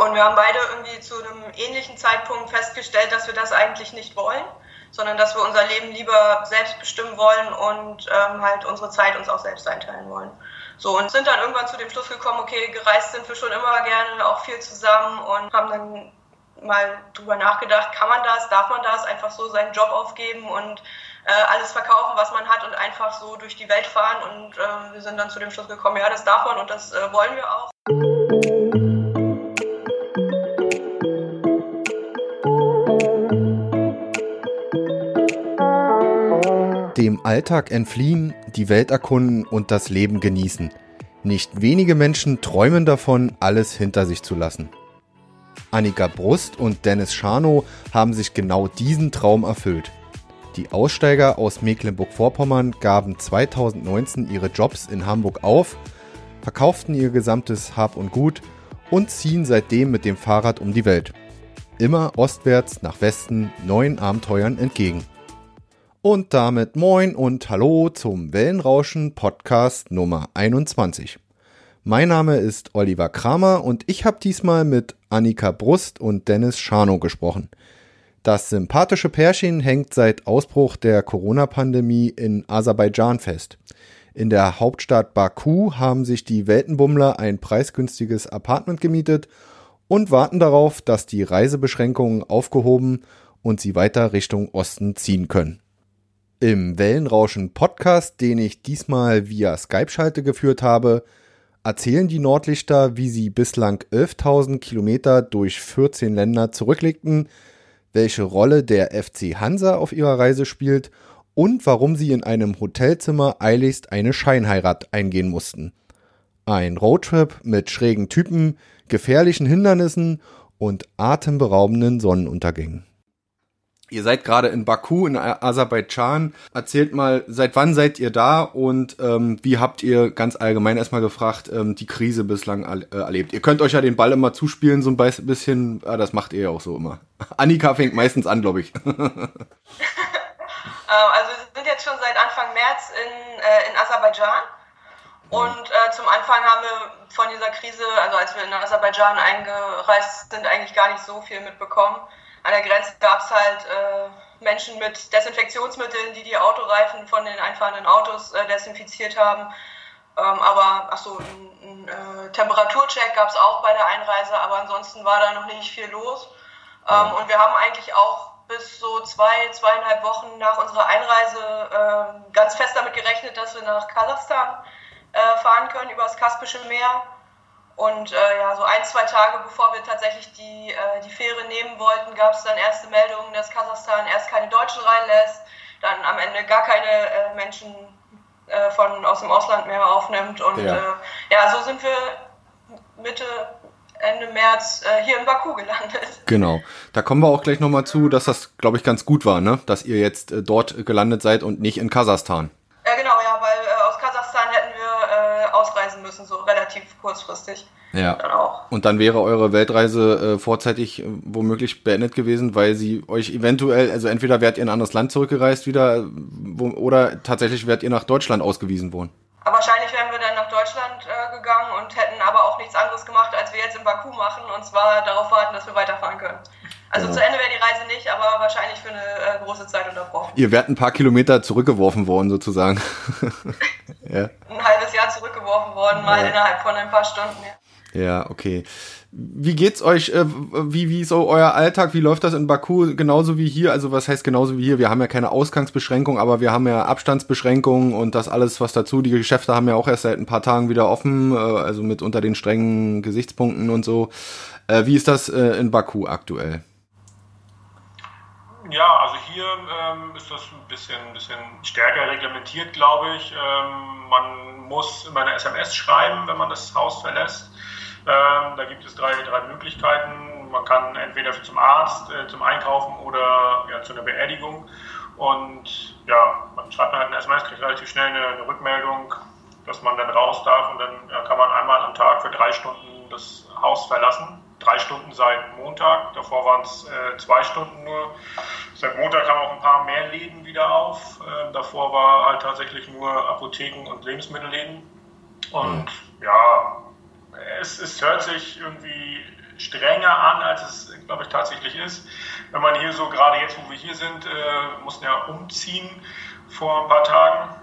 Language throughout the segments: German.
Und wir haben beide irgendwie zu einem ähnlichen Zeitpunkt festgestellt, dass wir das eigentlich nicht wollen, sondern dass wir unser Leben lieber selbst bestimmen wollen und ähm, halt unsere Zeit uns auch selbst einteilen wollen. So, und sind dann irgendwann zu dem Schluss gekommen, okay, gereist sind wir schon immer gerne, auch viel zusammen und haben dann mal drüber nachgedacht, kann man das, darf man das, einfach so seinen Job aufgeben und äh, alles verkaufen, was man hat und einfach so durch die Welt fahren. Und äh, wir sind dann zu dem Schluss gekommen, ja, das darf man und das äh, wollen wir auch. Dem Alltag entfliehen, die Welt erkunden und das Leben genießen. Nicht wenige Menschen träumen davon, alles hinter sich zu lassen. Annika Brust und Dennis Scharnow haben sich genau diesen Traum erfüllt. Die Aussteiger aus Mecklenburg-Vorpommern gaben 2019 ihre Jobs in Hamburg auf, verkauften ihr gesamtes Hab und Gut und ziehen seitdem mit dem Fahrrad um die Welt. Immer ostwärts nach Westen neuen Abenteuern entgegen. Und damit moin und hallo zum Wellenrauschen Podcast Nummer 21. Mein Name ist Oliver Kramer und ich habe diesmal mit Annika Brust und Dennis Scharnow gesprochen. Das sympathische Pärchen hängt seit Ausbruch der Corona-Pandemie in Aserbaidschan fest. In der Hauptstadt Baku haben sich die Weltenbummler ein preisgünstiges Apartment gemietet und warten darauf, dass die Reisebeschränkungen aufgehoben und sie weiter Richtung Osten ziehen können. Im Wellenrauschen Podcast, den ich diesmal via Skype-Schalte geführt habe, erzählen die Nordlichter, wie sie bislang 11.000 Kilometer durch 14 Länder zurücklegten – welche Rolle der FC Hansa auf ihrer Reise spielt und warum sie in einem Hotelzimmer eiligst eine Scheinheirat eingehen mussten. Ein Roadtrip mit schrägen Typen, gefährlichen Hindernissen und atemberaubenden Sonnenuntergängen. Ihr seid gerade in Baku in Aserbaidschan. Erzählt mal, seit wann seid ihr da und ähm, wie habt ihr ganz allgemein erstmal gefragt, ähm, die Krise bislang äh, erlebt? Ihr könnt euch ja den Ball immer zuspielen, so ein bisschen. Äh, das macht ihr ja auch so immer. Annika fängt meistens an, glaube ich. Ähm, also wir sind jetzt schon seit Anfang März in, äh, in Aserbaidschan. Und äh, zum Anfang haben wir von dieser Krise, also als wir in Aserbaidschan eingereist sind, eigentlich gar nicht so viel mitbekommen an der Grenze gab es halt äh, Menschen mit Desinfektionsmitteln, die die Autoreifen von den einfahrenden Autos äh, desinfiziert haben. Ähm, aber achso, ein, ein äh, Temperaturcheck gab es auch bei der Einreise, aber ansonsten war da noch nicht viel los. Ähm, und wir haben eigentlich auch bis so zwei, zweieinhalb Wochen nach unserer Einreise ähm, ganz fest damit gerechnet, dass wir nach Kasachstan äh, fahren können über das Kaspische Meer. Und äh, ja, so ein, zwei Tage bevor wir tatsächlich die, äh, die Fähre nehmen wollten, gab es dann erste Meldungen, dass Kasachstan erst keine Deutschen reinlässt, dann am Ende gar keine äh, Menschen äh, von, aus dem Ausland mehr aufnimmt. Und ja, äh, ja so sind wir Mitte, Ende März äh, hier in Baku gelandet. Genau. Da kommen wir auch gleich nochmal zu, dass das, glaube ich, ganz gut war, ne? dass ihr jetzt dort gelandet seid und nicht in Kasachstan. Ja, genau, ja, weil ausreisen müssen, so relativ kurzfristig. Ja. Dann. Und dann wäre eure Weltreise äh, vorzeitig äh, womöglich beendet gewesen, weil sie euch eventuell, also entweder wärt ihr in ein anderes Land zurückgereist wieder, wo, oder tatsächlich wärt ihr nach Deutschland ausgewiesen worden. Aber wahrscheinlich wären wir dann nach Deutschland äh, gegangen und hätten aber auch nichts anderes gemacht, als wir jetzt in Baku machen, und zwar darauf warten, dass wir weiterfahren können. Also genau. zu Ende wäre die Reise nicht, aber wahrscheinlich für eine äh, große Zeit unterbrochen. Ihr wärt ein paar Kilometer zurückgeworfen worden, sozusagen. ja. Zurückgeworfen worden, mal ja. innerhalb von ein paar Stunden. Ja, ja okay. Wie geht's euch? Äh, wie, wie so euer Alltag? Wie läuft das in Baku? Genauso wie hier? Also was heißt genauso wie hier? Wir haben ja keine Ausgangsbeschränkung, aber wir haben ja Abstandsbeschränkungen und das alles, was dazu. Die Geschäfte haben ja auch erst seit ein paar Tagen wieder offen, äh, also mit unter den strengen Gesichtspunkten und so. Äh, wie ist das in Baku aktuell? Ja, also hier ähm, ist das ein bisschen, bisschen stärker reglementiert, glaube ich. Ähm, man muss immer eine SMS schreiben, wenn man das Haus verlässt. Ähm, da gibt es drei, drei Möglichkeiten. Man kann entweder zum Arzt, äh, zum Einkaufen oder ja, zu einer Beerdigung. Und ja, man schreibt halt eine SMS, kriegt relativ schnell eine, eine Rückmeldung, dass man dann raus darf und dann ja, kann man einmal am Tag für drei Stunden das Haus verlassen drei Stunden seit Montag. Davor waren es äh, zwei Stunden nur. Seit Montag haben auch ein paar mehr Läden wieder auf. Äh, davor war halt tatsächlich nur Apotheken und Lebensmittelläden. Und mhm. ja, es, es hört sich irgendwie strenger an, als es, glaube ich, tatsächlich ist. Wenn man hier so, gerade jetzt, wo wir hier sind, äh, mussten ja umziehen vor ein paar Tagen,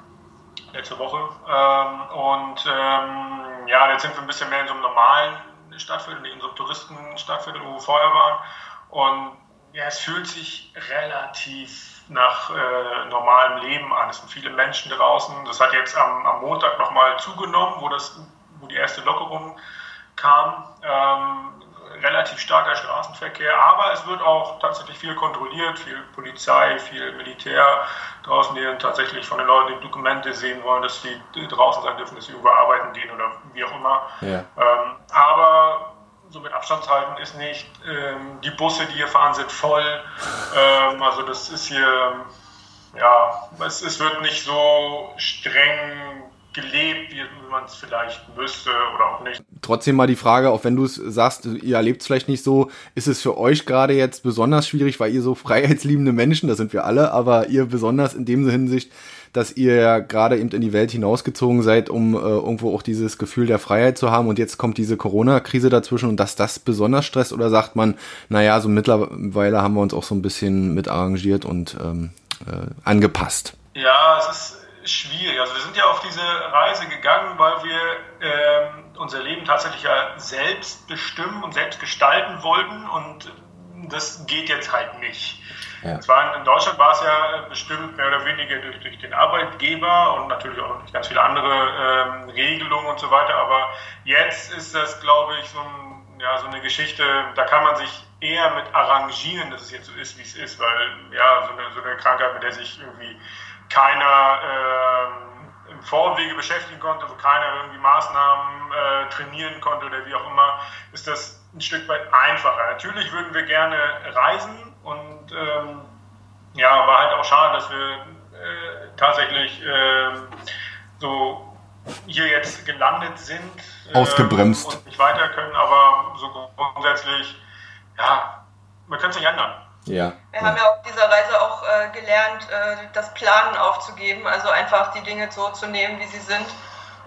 letzte Woche. Ähm, und ähm, ja, jetzt sind wir ein bisschen mehr in so einem normalen Stadtviertel, in so einem Touristenstadtviertel, wo wir vorher waren. Und ja, es fühlt sich relativ nach äh, normalem Leben an. Es sind viele Menschen draußen. Das hat jetzt am, am Montag nochmal zugenommen, wo, das, wo die erste Lockerung kam. Ähm, relativ starker Straßenverkehr, aber es wird auch tatsächlich viel kontrolliert, viel Polizei, viel Militär draußen, die dann tatsächlich von den Leuten die Dokumente sehen wollen, dass sie draußen sein dürfen, dass sie überarbeiten gehen oder wie auch immer. Ja. Ähm, aber so mit Abstand halten ist nicht. Ähm, die Busse, die hier fahren, sind voll. Ähm, also das ist hier, ja, es, es wird nicht so streng gelebt, wie man es vielleicht müsste oder auch nicht. Trotzdem mal die Frage, auch wenn du es sagst, ihr erlebt es vielleicht nicht so, ist es für euch gerade jetzt besonders schwierig, weil ihr so freiheitsliebende Menschen, das sind wir alle, aber ihr besonders in dem Hinsicht, dass ihr ja gerade eben in die Welt hinausgezogen seid, um äh, irgendwo auch dieses Gefühl der Freiheit zu haben und jetzt kommt diese Corona-Krise dazwischen und dass das besonders stresst oder sagt man, naja, so mittlerweile haben wir uns auch so ein bisschen mit arrangiert und ähm, äh, angepasst? Ja, es ist schwierig. Also wir sind ja auf diese Reise gegangen, weil wir ähm, unser Leben tatsächlich ja selbst bestimmen und selbst gestalten wollten und das geht jetzt halt nicht. Ja. Zwar in Deutschland war es ja bestimmt mehr oder weniger durch, durch den Arbeitgeber und natürlich auch durch ganz viele andere ähm, Regelungen und so weiter, aber jetzt ist das, glaube ich, so, ein, ja, so eine Geschichte, da kann man sich eher mit arrangieren, dass es jetzt so ist, wie es ist, weil ja, so eine, so eine Krankheit, mit der sich irgendwie keiner äh, im Vorwege beschäftigen konnte, wo keiner irgendwie Maßnahmen äh, trainieren konnte oder wie auch immer, ist das ein Stück weit einfacher. Natürlich würden wir gerne reisen und ähm, ja, war halt auch schade, dass wir äh, tatsächlich ähm, so hier jetzt gelandet sind. Ausgebremst. und nicht weiter können, aber so grundsätzlich, ja, wir können es nicht ändern. Ja. Wir haben ja auf dieser Reise auch äh, gelernt, äh, das Planen aufzugeben, also einfach die Dinge so zu nehmen, wie sie sind.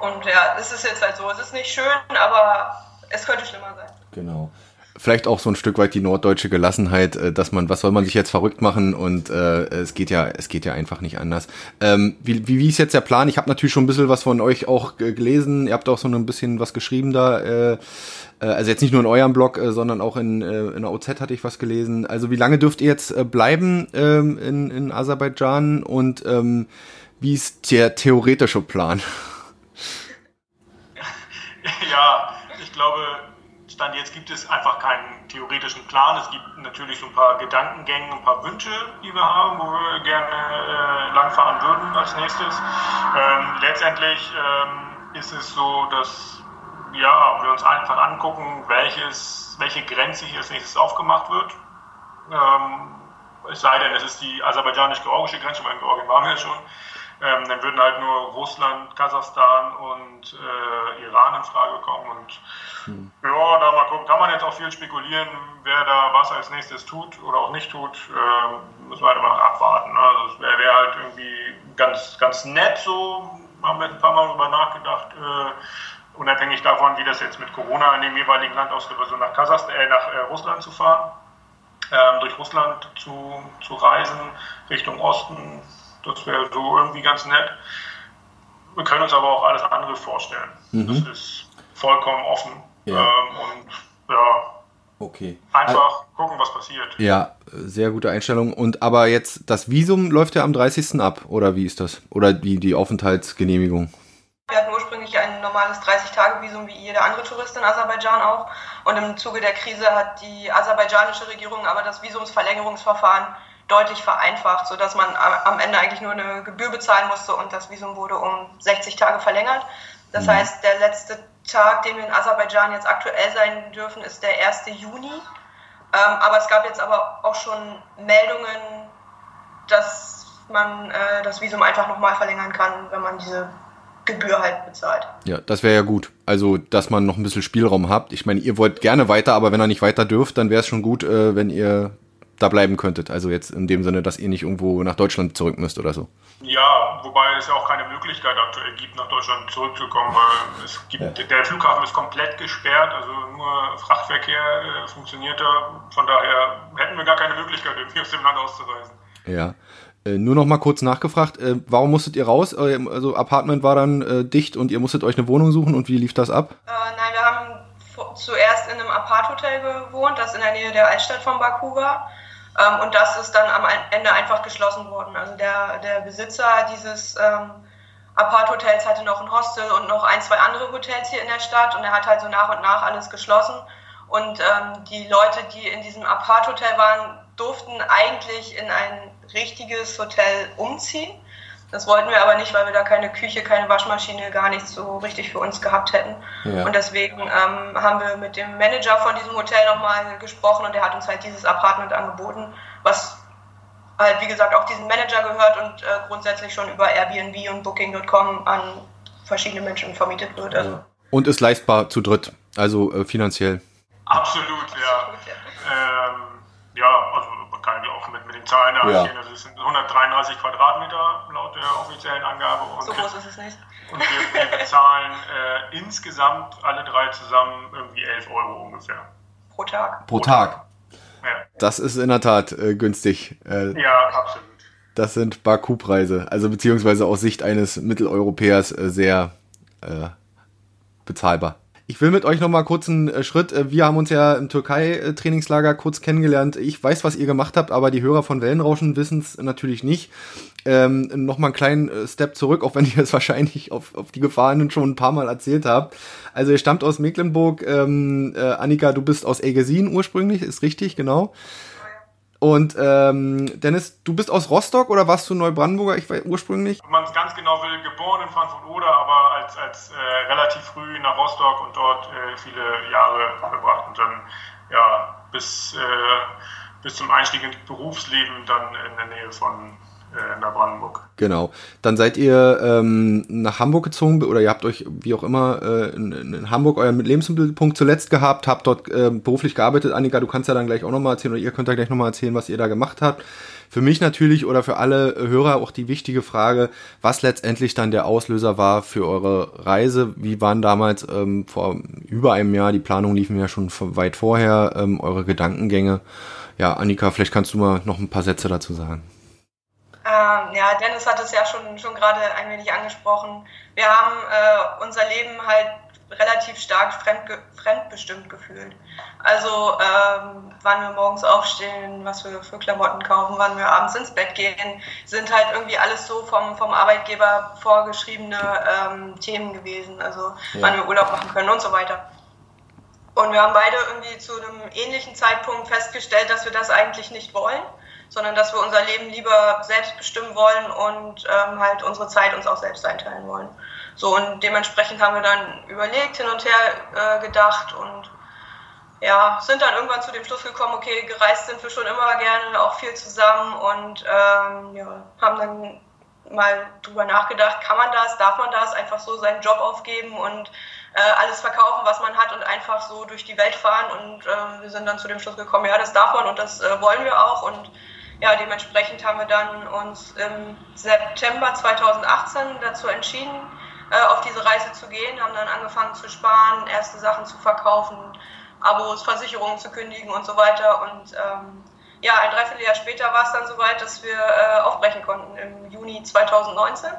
Und ja, es ist jetzt halt so. Es ist nicht schön, aber es könnte schlimmer sein. Genau. Vielleicht auch so ein Stück weit die norddeutsche Gelassenheit, äh, dass man, was soll man sich jetzt verrückt machen und äh, es geht ja, es geht ja einfach nicht anders. Ähm, wie, wie, wie ist jetzt der Plan? Ich habe natürlich schon ein bisschen was von euch auch gelesen. Ihr habt auch so ein bisschen was geschrieben da. Äh, äh, also jetzt nicht nur in eurem Blog, äh, sondern auch in, äh, in der OZ hatte ich was gelesen. Also wie lange dürft ihr jetzt äh, bleiben ähm, in, in Aserbaidschan und ähm, wie ist der theoretische Plan? Ja, ich glaube, Stand jetzt gibt es einfach keinen theoretischen Plan. Es gibt natürlich so ein paar Gedankengänge, ein paar Wünsche, die wir haben, wo wir gerne äh, langfahren würden als nächstes. Ähm, letztendlich ähm, ist es so, dass ja, wir uns einfach angucken, welches, welche Grenze hier als nächstes aufgemacht wird. Ähm, es sei denn, es ist die aserbaidschanisch-georgische Grenze, weil in Georgien waren wir ja schon. Ähm, dann würden halt nur Russland, Kasachstan und äh, Iran in Frage kommen. Und hm. ja, da mal gucken, kann man jetzt auch viel spekulieren, wer da was als nächstes tut oder auch nicht tut. Äh, müssen wir halt immer abwarten. Ne? Also es wäre wär halt irgendwie ganz, ganz nett so, haben wir ein paar Mal darüber nachgedacht. Äh, unabhängig davon, wie das jetzt mit Corona in dem jeweiligen Land ausgeht, also nach, Kasachstan, äh, nach äh, Russland zu fahren, ähm, durch Russland zu, zu reisen, Richtung Osten, das wäre so irgendwie ganz nett. Wir können uns aber auch alles andere vorstellen. Mhm. Das ist vollkommen offen. Ja. Ähm, und ja, Okay. Einfach gucken, was passiert. Ja, sehr gute Einstellung. Und aber jetzt, das Visum läuft ja am 30. ab, oder wie ist das? Oder die, die Aufenthaltsgenehmigung? Wir hatten ursprünglich ein normales 30-Tage-Visum wie jeder andere Tourist in Aserbaidschan auch. Und im Zuge der Krise hat die aserbaidschanische Regierung aber das Visumsverlängerungsverfahren deutlich vereinfacht, sodass man am Ende eigentlich nur eine Gebühr bezahlen musste und das Visum wurde um 60 Tage verlängert. Das mhm. heißt, der letzte Tag, den wir in Aserbaidschan jetzt aktuell sein dürfen, ist der 1. Juni. Ähm, aber es gab jetzt aber auch schon Meldungen, dass man äh, das Visum einfach nochmal verlängern kann, wenn man diese Gebühr halt bezahlt. Ja, das wäre ja gut. Also, dass man noch ein bisschen Spielraum habt. Ich meine, ihr wollt gerne weiter, aber wenn ihr nicht weiter dürft, dann wäre es schon gut, äh, wenn ihr da bleiben könntet. Also jetzt in dem Sinne, dass ihr nicht irgendwo nach Deutschland zurück müsst oder so. Ja, wobei es ja auch keine Möglichkeit aktuell gibt, nach Deutschland zurückzukommen, weil es gibt, ja. der Flughafen ist komplett gesperrt, also nur Frachtverkehr äh, funktioniert da. Von daher hätten wir gar keine Möglichkeit, irgendwie aus dem Land auszureisen. Ja. Äh, nur noch mal kurz nachgefragt, äh, warum musstet ihr raus? Also Apartment war dann äh, dicht und ihr musstet euch eine Wohnung suchen und wie lief das ab? Äh, nein, wir haben zuerst in einem Apart-Hotel gewohnt, das in der Nähe der Altstadt von Baku war. Ähm, und das ist dann am Ende einfach geschlossen worden. Also der, der Besitzer dieses ähm, Apart-Hotels hatte noch ein Hostel und noch ein, zwei andere Hotels hier in der Stadt und er hat halt so nach und nach alles geschlossen. Und ähm, die Leute, die in diesem Apart-Hotel waren, durften eigentlich in ein richtiges Hotel umziehen. Das wollten wir aber nicht, weil wir da keine Küche, keine Waschmaschine, gar nichts so richtig für uns gehabt hätten. Ja. Und deswegen ähm, haben wir mit dem Manager von diesem Hotel nochmal gesprochen und der hat uns halt dieses Apartment angeboten, was halt wie gesagt auch diesem Manager gehört und äh, grundsätzlich schon über Airbnb und Booking.com an verschiedene Menschen vermietet wird. Also. Und ist leistbar zu dritt, also äh, finanziell. Absolut, ja. Absolut, ja. Also auch mit, mit den Zahlen da ja. Also es sind 133 Quadratmeter laut der offiziellen Angabe. Und so groß ist es nicht. Und wir, wir bezahlen äh, insgesamt alle drei zusammen irgendwie 11 Euro ungefähr. Pro Tag. Pro Tag. Ja. Das ist in der Tat äh, günstig. Äh, ja, absolut. Das sind Baku-Preise, also beziehungsweise aus Sicht eines Mitteleuropäers äh, sehr äh, bezahlbar. Ich will mit euch noch mal kurz einen äh, Schritt. Äh, wir haben uns ja im Türkei-Trainingslager kurz kennengelernt. Ich weiß, was ihr gemacht habt, aber die Hörer von Wellenrauschen wissen es natürlich nicht. Ähm, noch einen kleinen äh, Step zurück, auch wenn ihr es wahrscheinlich auf, auf die Gefahren schon ein paar Mal erzählt habt. Also ihr stammt aus Mecklenburg. Ähm, äh, Annika, du bist aus Elgesin ursprünglich, ist richtig, genau. Und ähm, Dennis, du bist aus Rostock oder warst du Neubrandenburger ich war ursprünglich? Wenn man es ganz genau will, geboren in Frankfurt-Oder, aber als, als äh, relativ früh nach Rostock und dort äh, viele Jahre verbracht und dann ja bis, äh, bis zum Einstieg ins Berufsleben dann in der Nähe von äh, nach Brandenburg. Genau. Dann seid ihr ähm, nach Hamburg gezogen oder ihr habt euch wie auch immer äh, in, in, Hamburg euren Lebensmittelpunkt zuletzt gehabt, habt dort äh, beruflich gearbeitet. Annika, du kannst ja dann gleich auch nochmal erzählen oder ihr könnt ja gleich nochmal erzählen, was ihr da gemacht habt. Für mich natürlich oder für alle Hörer auch die wichtige Frage, was letztendlich dann der Auslöser war für eure Reise. Wie waren damals ähm, vor über einem Jahr, die Planungen liefen ja schon weit vorher, ähm, eure Gedankengänge. Ja, Annika, vielleicht kannst du mal noch ein paar Sätze dazu sagen. Ähm, ja, Dennis hat es ja schon, schon gerade ein wenig angesprochen. Wir haben äh, unser Leben halt relativ stark fremd, fremdbestimmt gefühlt. Also ähm, wann wir morgens aufstehen, was wir für Klamotten kaufen, wann wir abends ins Bett gehen, sind halt irgendwie alles so vom, vom Arbeitgeber vorgeschriebene ähm, Themen gewesen. Also ja. wann wir Urlaub machen können und so weiter. Und wir haben beide irgendwie zu einem ähnlichen Zeitpunkt festgestellt, dass wir das eigentlich nicht wollen sondern dass wir unser Leben lieber selbst bestimmen wollen und ähm, halt unsere Zeit uns auch selbst einteilen wollen. So und dementsprechend haben wir dann überlegt, hin und her äh, gedacht und ja, sind dann irgendwann zu dem Schluss gekommen, okay, gereist sind wir schon immer gerne, auch viel zusammen und ähm, ja, haben dann mal drüber nachgedacht, kann man das, darf man das, einfach so seinen Job aufgeben und äh, alles verkaufen, was man hat und einfach so durch die Welt fahren und äh, wir sind dann zu dem Schluss gekommen, ja, das darf man und das äh, wollen wir auch und ja, dementsprechend haben wir dann uns im September 2018 dazu entschieden, äh, auf diese Reise zu gehen, haben dann angefangen zu sparen, erste Sachen zu verkaufen, Abos, Versicherungen zu kündigen und so weiter. Und ähm, ja, ein Dreivierteljahr später war es dann soweit, dass wir äh, aufbrechen konnten im Juni 2019.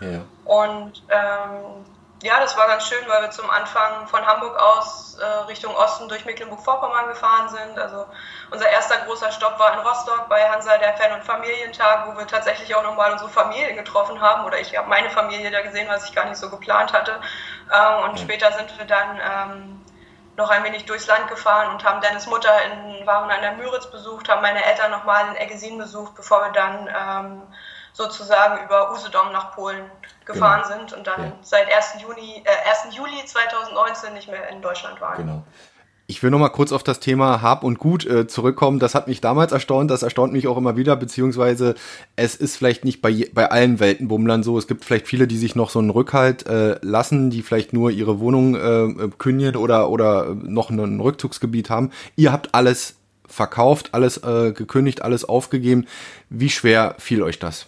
Ja. Und ähm, ja, das war ganz schön, weil wir zum Anfang von Hamburg aus äh, Richtung Osten durch Mecklenburg-Vorpommern gefahren sind. Also unser erster großer Stopp war in Rostock bei Hansa, der Fan- und Familientag, wo wir tatsächlich auch nochmal unsere Familie getroffen haben. Oder ich habe meine Familie da gesehen, was ich gar nicht so geplant hatte. Ähm, und mhm. später sind wir dann ähm, noch ein wenig durchs Land gefahren und haben Dennis Mutter in waren an der Müritz besucht, haben meine Eltern nochmal in Eggesin besucht, bevor wir dann ähm, sozusagen über Usedom nach Polen gefahren genau. sind und dann ja. seit 1. Juni, äh, 1. Juli 2019 nicht mehr in Deutschland waren. Genau. Ich will noch mal kurz auf das Thema Hab und Gut äh, zurückkommen. Das hat mich damals erstaunt, das erstaunt mich auch immer wieder, beziehungsweise es ist vielleicht nicht bei, bei allen Weltenbummlern so. Es gibt vielleicht viele, die sich noch so einen Rückhalt äh, lassen, die vielleicht nur ihre Wohnung äh, kündigen oder, oder noch ein Rückzugsgebiet haben. Ihr habt alles verkauft, alles äh, gekündigt, alles aufgegeben. Wie schwer fiel euch das?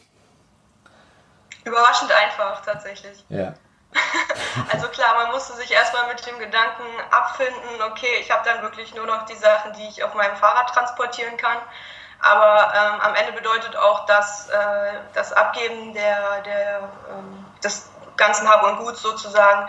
Überraschend einfach tatsächlich. Ja. also klar, man musste sich erstmal mit dem Gedanken abfinden, okay, ich habe dann wirklich nur noch die Sachen, die ich auf meinem Fahrrad transportieren kann. Aber ähm, am Ende bedeutet auch, dass äh, das Abgeben der, der, ähm, des ganzen Hab und Gut sozusagen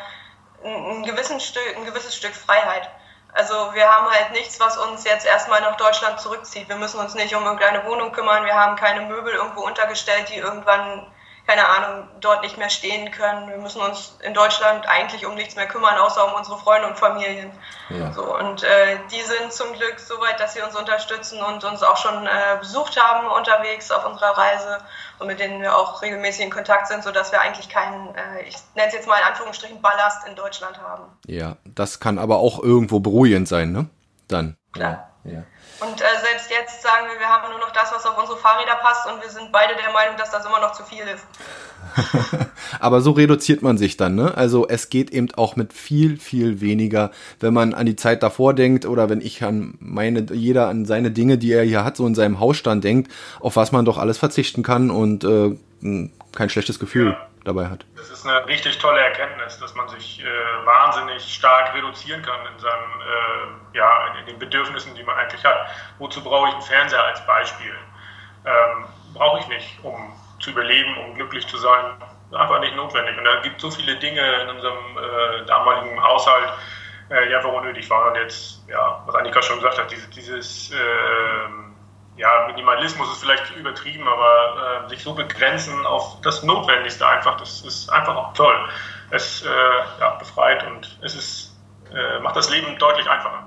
ein, ein, Stück, ein gewisses Stück Freiheit. Also wir haben halt nichts, was uns jetzt erstmal nach Deutschland zurückzieht. Wir müssen uns nicht um irgendeine Wohnung kümmern, wir haben keine Möbel irgendwo untergestellt, die irgendwann keine Ahnung, dort nicht mehr stehen können. Wir müssen uns in Deutschland eigentlich um nichts mehr kümmern, außer um unsere Freunde und Familien. Ja. So, und äh, die sind zum Glück so weit, dass sie uns unterstützen und uns auch schon äh, besucht haben unterwegs auf unserer Reise und mit denen wir auch regelmäßig in Kontakt sind, sodass wir eigentlich keinen, äh, ich nenne es jetzt mal in Anführungsstrichen, Ballast in Deutschland haben. Ja, das kann aber auch irgendwo beruhigend sein, ne? Dann. Klar. Ja. Und äh, selbst jetzt sagen wir, wir haben nur noch das, was auf unsere Fahrräder passt und wir sind beide der Meinung, dass das immer noch zu viel ist. Aber so reduziert man sich dann, ne? Also es geht eben auch mit viel, viel weniger, wenn man an die Zeit davor denkt oder wenn ich an meine, jeder an seine Dinge, die er hier hat, so in seinem Hausstand denkt, auf was man doch alles verzichten kann und äh, kein schlechtes Gefühl. Ja dabei hat. Das ist eine richtig tolle Erkenntnis, dass man sich äh, wahnsinnig stark reduzieren kann in, seinem, äh, ja, in den Bedürfnissen, die man eigentlich hat. Wozu brauche ich einen Fernseher als Beispiel? Ähm, brauche ich nicht, um zu überleben, um glücklich zu sein. Einfach nicht notwendig. Und da gibt es so viele Dinge in unserem äh, damaligen Haushalt, äh, die einfach unnötig waren. Und jetzt, ja, was Annika schon gesagt hat, dieses, dieses ähm, ja, Minimalismus ist vielleicht übertrieben, aber äh, sich so begrenzen auf das Notwendigste einfach, das ist einfach auch toll. Es äh, ja, befreit und es ist, äh, macht das Leben deutlich einfacher.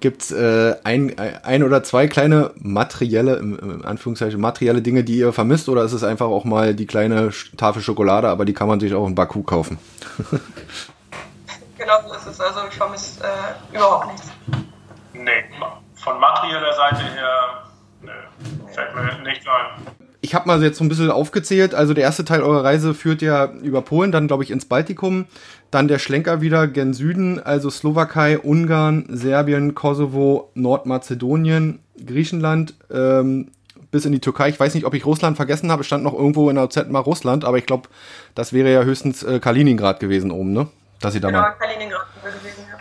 Gibt es äh, ein, ein oder zwei kleine materielle, im Anführungszeichen materielle Dinge, die ihr vermisst, oder ist es einfach auch mal die kleine Tafel Schokolade, aber die kann man sich auch in Baku kaufen? genau so ist es. Also ich vermisse äh, überhaupt nichts. Nee, von materieller Seite her Nee, fällt mir nicht ein. Ich habe mal jetzt so ein bisschen aufgezählt. Also der erste Teil eurer Reise führt ja über Polen, dann glaube ich ins Baltikum, dann der Schlenker wieder gen Süden, also Slowakei, Ungarn, Serbien, Kosovo, Nordmazedonien, Griechenland, ähm, bis in die Türkei. Ich weiß nicht, ob ich Russland vergessen habe. Es stand noch irgendwo in der Z mal Russland, aber ich glaube, das wäre ja höchstens äh, Kaliningrad gewesen oben, ne? Dass sie da genau, mal. Kaliningrad gewesen, ja.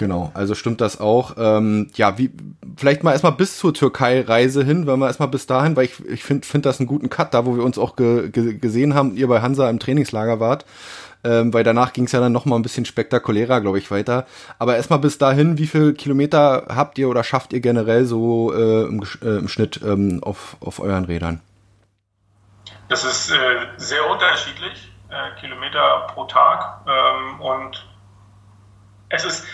Genau, also stimmt das auch. Ähm, ja, wie vielleicht mal erstmal bis zur Türkei-Reise hin, wenn wir erstmal bis dahin, weil ich, ich finde find das einen guten Cut, da wo wir uns auch ge, ge, gesehen haben, ihr bei Hansa im Trainingslager wart. Ähm, weil danach ging es ja dann noch mal ein bisschen spektakulärer, glaube ich, weiter. Aber erstmal bis dahin, wie viel Kilometer habt ihr oder schafft ihr generell so äh, im, äh, im, Schnitt ähm, auf, auf euren Rädern? Das ist äh, sehr unterschiedlich, äh, Kilometer pro Tag. Ähm, und es ist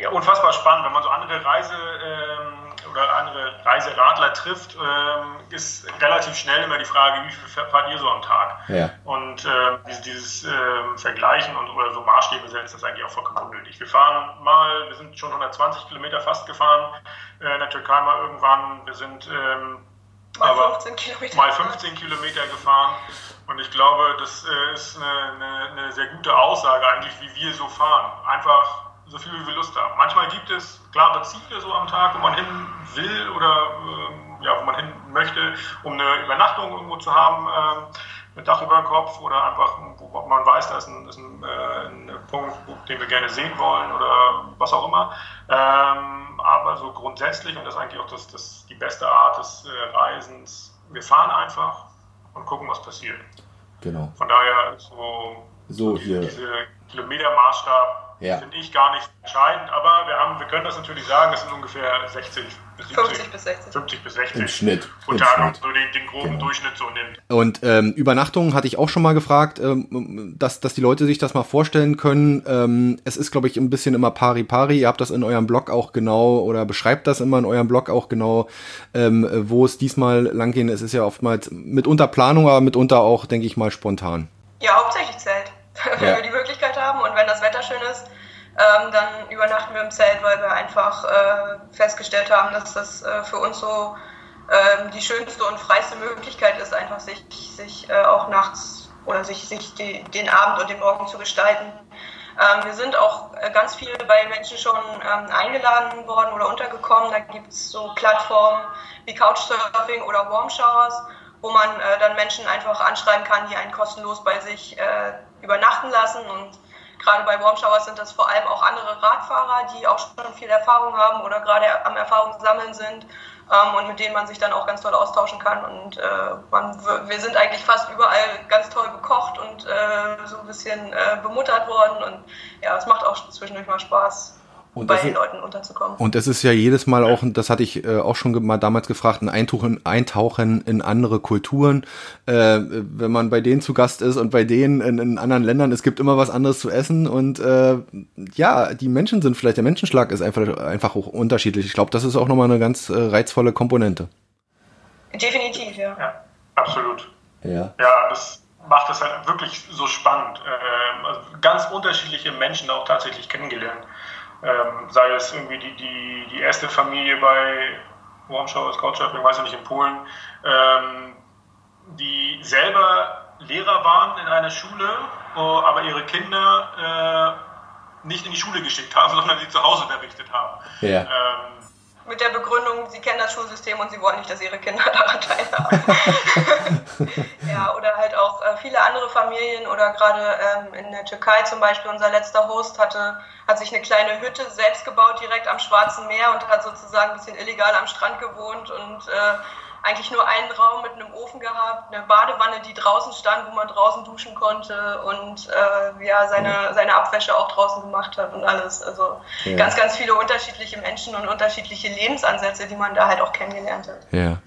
ja, unfassbar spannend, wenn man so andere Reise ähm, oder andere Reiseradler trifft, ähm, ist relativ schnell immer die Frage, wie viel fahrt ihr so am Tag? Ja. Und ähm, dieses, dieses ähm, Vergleichen und oder so Maßstäbe setzen ist eigentlich auch vollkommen unnötig. Wir fahren mal, wir sind schon 120 Kilometer fast gefahren äh, in der Türkei mal irgendwann. Wir sind ähm, mal, aber 15 Kilometer mal 15 Kilometer gefahren. Und ich glaube, das äh, ist eine, eine, eine sehr gute Aussage eigentlich, wie wir so fahren. Einfach so viel wie wir Lust haben. Manchmal gibt es klare Ziele so am Tag, wo man hin will oder äh, ja, wo man hin möchte, um eine Übernachtung irgendwo zu haben, äh, mit Dach über dem Kopf oder einfach, wo man weiß, da ist ein, ist ein, äh, ein Punkt, den wir gerne sehen wollen oder was auch immer. Ähm, aber so grundsätzlich, und das ist eigentlich auch das, das die beste Art des äh, Reisens, wir fahren einfach und gucken, was passiert. Genau. Von daher so, so hier. diese Kilometermaßstab ja. finde ich gar nicht entscheidend, aber wir, haben, wir können das natürlich sagen, es sind ungefähr 60 bis 70, 50 bis 60. 50 bis 60. Im Schnitt. Und da so den, den groben genau. Durchschnitt so nimmt. Und ähm, Übernachtungen hatte ich auch schon mal gefragt, ähm, dass, dass die Leute sich das mal vorstellen können. Ähm, es ist, glaube ich, ein bisschen immer pari-pari. Ihr habt das in eurem Blog auch genau oder beschreibt das immer in eurem Blog auch genau, ähm, wo es diesmal lang gehen. Es ist ja oftmals mitunter Planung, aber mitunter auch, denke ich mal, spontan. Ja, hauptsächlich Zelt wenn ja. wir die Möglichkeit haben. Und wenn das Wetter schön ist, ähm, dann übernachten wir im Zelt, weil wir einfach äh, festgestellt haben, dass das äh, für uns so äh, die schönste und freiste Möglichkeit ist, einfach sich, sich äh, auch nachts oder sich, sich die, den Abend und den Morgen zu gestalten. Ähm, wir sind auch äh, ganz viel bei Menschen schon ähm, eingeladen worden oder untergekommen. Da gibt es so Plattformen wie Couchsurfing oder Warm Showers, wo man äh, dann Menschen einfach anschreiben kann, die einen kostenlos bei sich übernachten lassen. Und gerade bei Warm Showers sind das vor allem auch andere Radfahrer, die auch schon viel Erfahrung haben oder gerade am Erfahrung sammeln sind ähm, und mit denen man sich dann auch ganz toll austauschen kann. Und äh, man, wir sind eigentlich fast überall ganz toll bekocht und äh, so ein bisschen äh, bemuttert worden. Und ja, es macht auch zwischendurch mal Spaß, und bei den Leuten unterzukommen. Und es ist ja jedes Mal auch, das hatte ich äh, auch schon mal damals gefragt, ein Eintauchen, Eintauchen in andere Kulturen. Äh, wenn man bei denen zu Gast ist und bei denen in, in, anderen Ländern, es gibt immer was anderes zu essen und äh, ja, die Menschen sind vielleicht, der Menschenschlag ist einfach, einfach auch unterschiedlich. Ich glaube, das ist auch nochmal eine ganz äh, reizvolle Komponente. Definitiv, ja. Ja, absolut. Ja. Ja, das macht es halt wirklich so spannend. Äh, also ganz unterschiedliche Menschen auch tatsächlich kennengelernt. Ähm, sei es irgendwie die, die, die erste Familie bei Warmschau, Couchsurfing, weiß ich nicht, in Polen, ähm, die selber Lehrer waren in einer Schule, oh, aber ihre Kinder äh, nicht in die Schule geschickt haben, sondern sie zu Hause unterrichtet haben. Ja. Ähm, mit der Begründung, sie kennen das Schulsystem und sie wollen nicht, dass ihre Kinder daran teilhaben. ja, oder halt auch äh, viele andere Familien oder gerade ähm, in der Türkei zum Beispiel, unser letzter Host hatte, hat sich eine kleine Hütte selbst gebaut direkt am Schwarzen Meer und hat sozusagen ein bisschen illegal am Strand gewohnt und äh, eigentlich nur einen Raum mit einem Ofen gehabt, eine Badewanne, die draußen stand, wo man draußen duschen konnte und äh, ja, seine, seine Abwäsche auch draußen gemacht hat und alles. Also ja. ganz, ganz viele unterschiedliche Menschen und unterschiedliche Lebensansätze, die man da halt auch kennengelernt hat. Ja,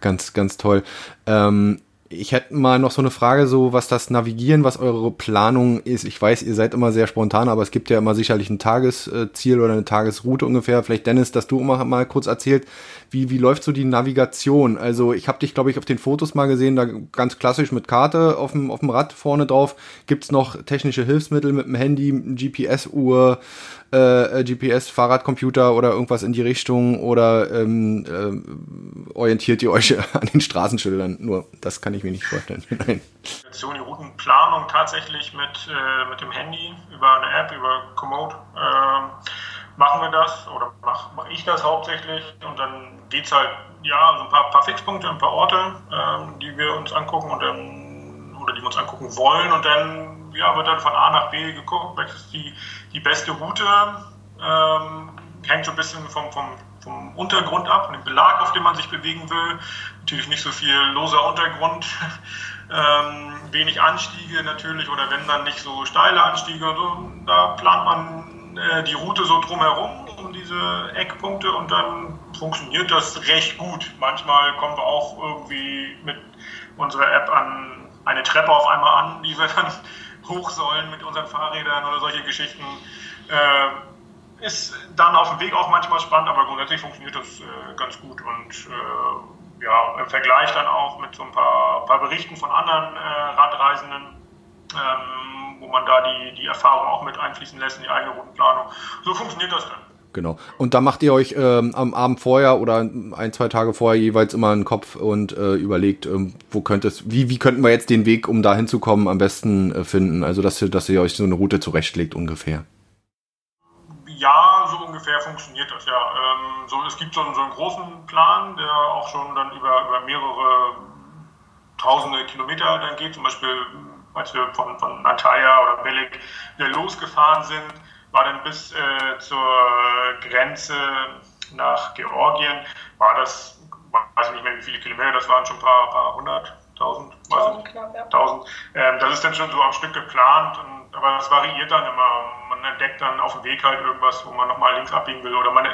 ganz, ganz toll. Ähm, ich hätte mal noch so eine Frage, so was das Navigieren, was eure Planung ist. Ich weiß, ihr seid immer sehr spontan, aber es gibt ja immer sicherlich ein Tagesziel oder eine Tagesroute ungefähr. Vielleicht Dennis, dass du mal, mal kurz erzählt, wie, wie läuft so die Navigation? Also ich habe dich, glaube ich, auf den Fotos mal gesehen, da ganz klassisch mit Karte auf dem, auf dem Rad vorne drauf. Gibt's noch technische Hilfsmittel mit dem Handy, GPS-Uhr, äh, GPS, Fahrradcomputer oder irgendwas in die Richtung oder ähm, äh, orientiert ihr euch an den Straßenschildern? Nur, das kann ich mir nicht vorstellen. Nein. Die Routenplanung tatsächlich mit, äh, mit dem Handy über eine App, über Komoot. Äh, machen wir das oder mache mach ich das hauptsächlich und dann geht es halt, ja, so ein paar, paar Fixpunkte, ein paar Orte, ähm, die wir uns angucken und dann, oder die wir uns angucken wollen und dann, ja, wird dann von A nach B geguckt, welches die, die beste Route, ähm, hängt so ein bisschen vom, vom, vom Untergrund ab, von dem Belag, auf dem man sich bewegen will. Natürlich nicht so viel loser Untergrund, ähm, wenig Anstiege natürlich oder wenn dann nicht so steile Anstiege so, da plant man äh, die Route so drumherum, um diese Eckpunkte und dann funktioniert das recht gut. Manchmal kommen wir auch irgendwie mit unserer App an eine Treppe auf einmal an, die wir dann hoch sollen mit unseren Fahrrädern oder solche Geschichten. Äh, ist dann auf dem Weg auch manchmal spannend, aber grundsätzlich funktioniert das äh, ganz gut und äh, ja, im Vergleich dann auch mit so ein paar, paar Berichten von anderen äh, Radreisenden. Ähm, wo man da die, die Erfahrung auch mit einfließen lässt in die eigene Routenplanung. So funktioniert das dann. Genau. Und da macht ihr euch ähm, am Abend vorher oder ein, zwei Tage vorher jeweils immer einen Kopf und äh, überlegt, ähm, wo könnte es, wie, wie könnten wir jetzt den Weg, um da hinzukommen, am besten äh, finden? Also, dass ihr, dass ihr euch so eine Route zurechtlegt ungefähr. Ja, so ungefähr funktioniert das, ja. Ähm, so, es gibt so, so einen großen Plan, der auch schon dann über, über mehrere tausende Kilometer dann geht. Zum Beispiel als wir von, von Antalya oder Belek wieder losgefahren sind, war dann bis äh, zur Grenze nach Georgien, war das, weiß ich nicht mehr wie viele Kilometer, das waren schon ein paar, paar hundert, tausend, weiß ich knapp, ja. tausend. Ähm, das ist dann schon so am Stück geplant, und, aber das variiert dann immer. Man entdeckt dann auf dem Weg halt irgendwas, wo man nochmal links abbiegen will oder man äh,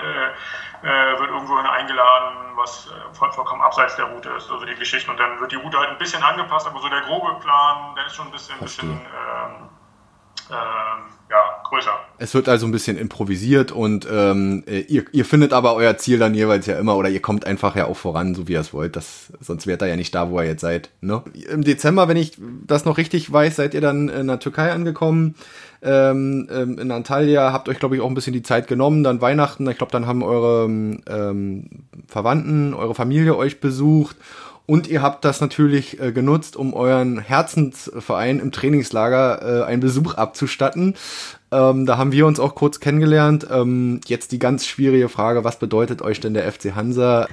äh, wird irgendwo eingeladen, was äh, voll, vollkommen abseits der Route ist, also die Geschichten. Und dann wird die Route halt ein bisschen angepasst, aber so der grobe Plan, der ist schon ein bisschen, bisschen ähm, ähm, ja, größer. Es wird also ein bisschen improvisiert und ähm, äh, ihr, ihr findet aber euer Ziel dann jeweils ja immer oder ihr kommt einfach ja auch voran, so wie ihr es wollt. Das, sonst wärt ihr ja nicht da, wo ihr jetzt seid. Ne? Im Dezember, wenn ich das noch richtig weiß, seid ihr dann in der Türkei angekommen. Ähm, ähm, in Antalya habt euch, glaube ich, auch ein bisschen die Zeit genommen. Dann Weihnachten, ich glaube, dann haben eure ähm, Verwandten, eure Familie euch besucht. Und ihr habt das natürlich äh, genutzt, um euren Herzensverein im Trainingslager äh, einen Besuch abzustatten. Ähm, da haben wir uns auch kurz kennengelernt. Ähm, jetzt die ganz schwierige Frage, was bedeutet euch denn der FC Hansa?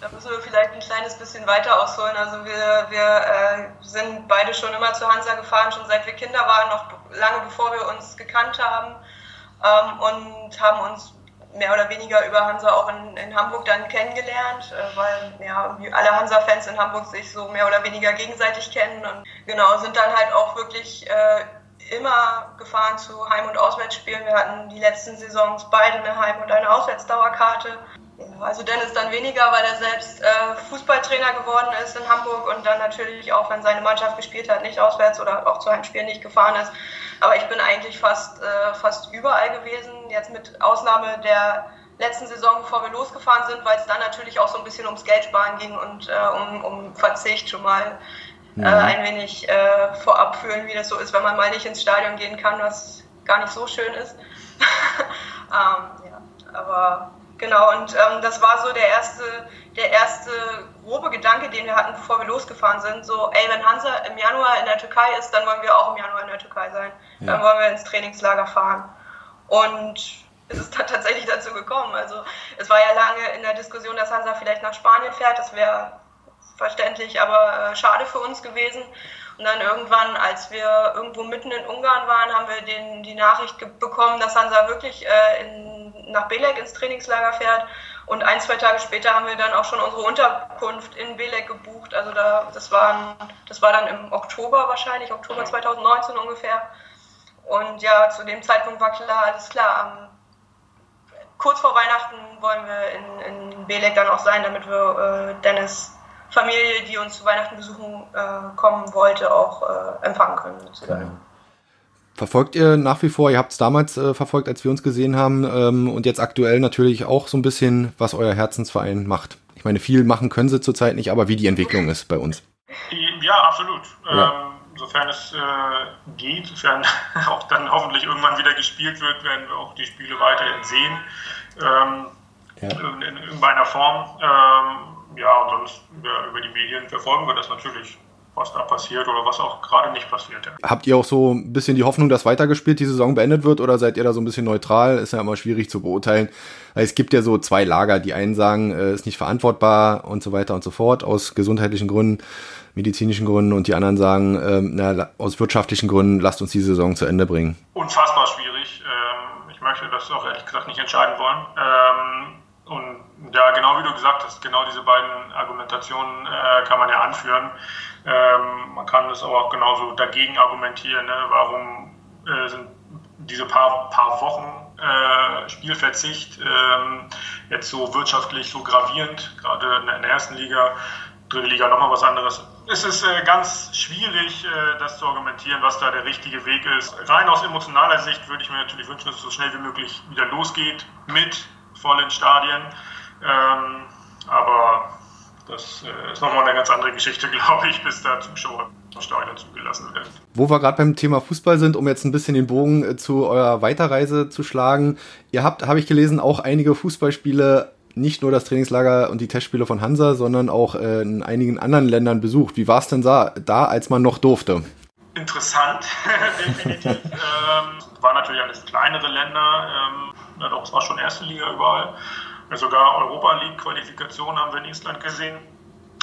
Da müssen wir vielleicht ein kleines bisschen weiter ausholen. Also wir, wir äh, sind beide schon immer zu Hansa gefahren, schon seit wir Kinder waren, noch lange bevor wir uns gekannt haben ähm, und haben uns mehr oder weniger über Hansa auch in, in Hamburg dann kennengelernt, äh, weil ja, alle Hansa-Fans in Hamburg sich so mehr oder weniger gegenseitig kennen und genau sind dann halt auch wirklich äh, immer gefahren zu Heim- und Auswärtsspielen. Wir hatten die letzten Saisons beide eine Heim- und eine Auswärtsdauerkarte. Also Dennis dann weniger, weil er selbst äh, Fußballtrainer geworden ist in Hamburg und dann natürlich auch, wenn seine Mannschaft gespielt hat, nicht auswärts oder auch zu Heimspielen nicht gefahren ist. Aber ich bin eigentlich fast, äh, fast überall gewesen, jetzt mit Ausnahme der letzten Saison, bevor wir losgefahren sind, weil es dann natürlich auch so ein bisschen ums Geldsparen ging und äh, um, um Verzicht schon mal äh, mhm. ein wenig äh, vorab fühlen, wie das so ist, wenn man mal nicht ins Stadion gehen kann, was gar nicht so schön ist. ähm, ja, aber genau, und ähm, das war so der erste, der erste grobe Gedanke, den wir hatten, bevor wir losgefahren sind. So, ey, wenn Hansa im Januar in der Türkei ist, dann wollen wir auch im Januar in der Türkei sein. Ja. Dann wollen wir ins Trainingslager fahren. Und es ist dann tatsächlich dazu gekommen. Also es war ja lange in der Diskussion, dass Hansa vielleicht nach Spanien fährt. Das wäre verständlich, aber äh, schade für uns gewesen. Und dann irgendwann, als wir irgendwo mitten in Ungarn waren, haben wir den, die Nachricht bekommen, dass Hansa wirklich äh, in, nach Belek ins Trainingslager fährt. Und ein, zwei Tage später haben wir dann auch schon unsere Unterkunft in Belek gebucht. Also da, das, waren, das war dann im Oktober wahrscheinlich, Oktober 2019 ungefähr. Und ja, zu dem Zeitpunkt war klar, alles klar, am, kurz vor Weihnachten wollen wir in, in Belek dann auch sein, damit wir äh, Dennis Familie, die uns zu Weihnachten besuchen äh, kommen wollte, auch äh, empfangen können. Sozusagen. Genau. Verfolgt ihr nach wie vor, ihr habt es damals äh, verfolgt, als wir uns gesehen haben ähm, und jetzt aktuell natürlich auch so ein bisschen, was euer Herzensverein macht. Ich meine, viel machen können sie zurzeit nicht, aber wie die Entwicklung ist bei uns. Ja, absolut. Ja. Ähm, sofern es äh, geht, sofern auch dann hoffentlich irgendwann wieder gespielt wird, werden wir auch die Spiele weiterhin sehen. Ähm, ja. in, in, irgendeiner Form. Ähm, ja, und sonst ja, über die Medien verfolgen wir das natürlich, was da passiert oder was auch gerade nicht passiert. Habt ihr auch so ein bisschen die Hoffnung, dass weitergespielt die Saison beendet wird oder seid ihr da so ein bisschen neutral? Ist ja immer schwierig zu beurteilen. Es gibt ja so zwei Lager. Die einen sagen, äh, ist nicht verantwortbar und so weiter und so fort aus gesundheitlichen Gründen, medizinischen Gründen und die anderen sagen, ähm, na, aus wirtschaftlichen Gründen, lasst uns die Saison zu Ende bringen. Unfassbar schwierig. Ähm, ich möchte das auch ehrlich gesagt nicht entscheiden wollen. Ähm, und ja, genau wie du gesagt hast, genau diese beiden Argumentationen äh, kann man ja anführen. Ähm, man kann das aber auch genauso dagegen argumentieren. Ne? Warum äh, sind diese paar, paar Wochen äh, Spielverzicht ähm, jetzt so wirtschaftlich so gravierend, gerade in der ersten Liga, dritte Liga nochmal was anderes. Es ist äh, ganz schwierig, äh, das zu argumentieren, was da der richtige Weg ist. Rein aus emotionaler Sicht würde ich mir natürlich wünschen, dass es so schnell wie möglich wieder losgeht mit vollen Stadien. Ähm, aber das äh, ist nochmal eine ganz andere Geschichte, glaube ich, bis da Zuschauer im Stadion zugelassen werden. Wo wir gerade beim Thema Fußball sind, um jetzt ein bisschen den Bogen äh, zu eurer Weiterreise zu schlagen. Ihr habt, habe ich gelesen, auch einige Fußballspiele nicht nur das Trainingslager und die Testspiele von Hansa, sondern auch äh, in einigen anderen Ländern besucht. Wie war es denn da, da, als man noch durfte? Interessant, definitiv. ähm, waren natürlich alles kleinere Länder. Ähm, ja, doch, es war schon erste Liga überall. Sogar Europa League Qualifikation haben wir in Island gesehen.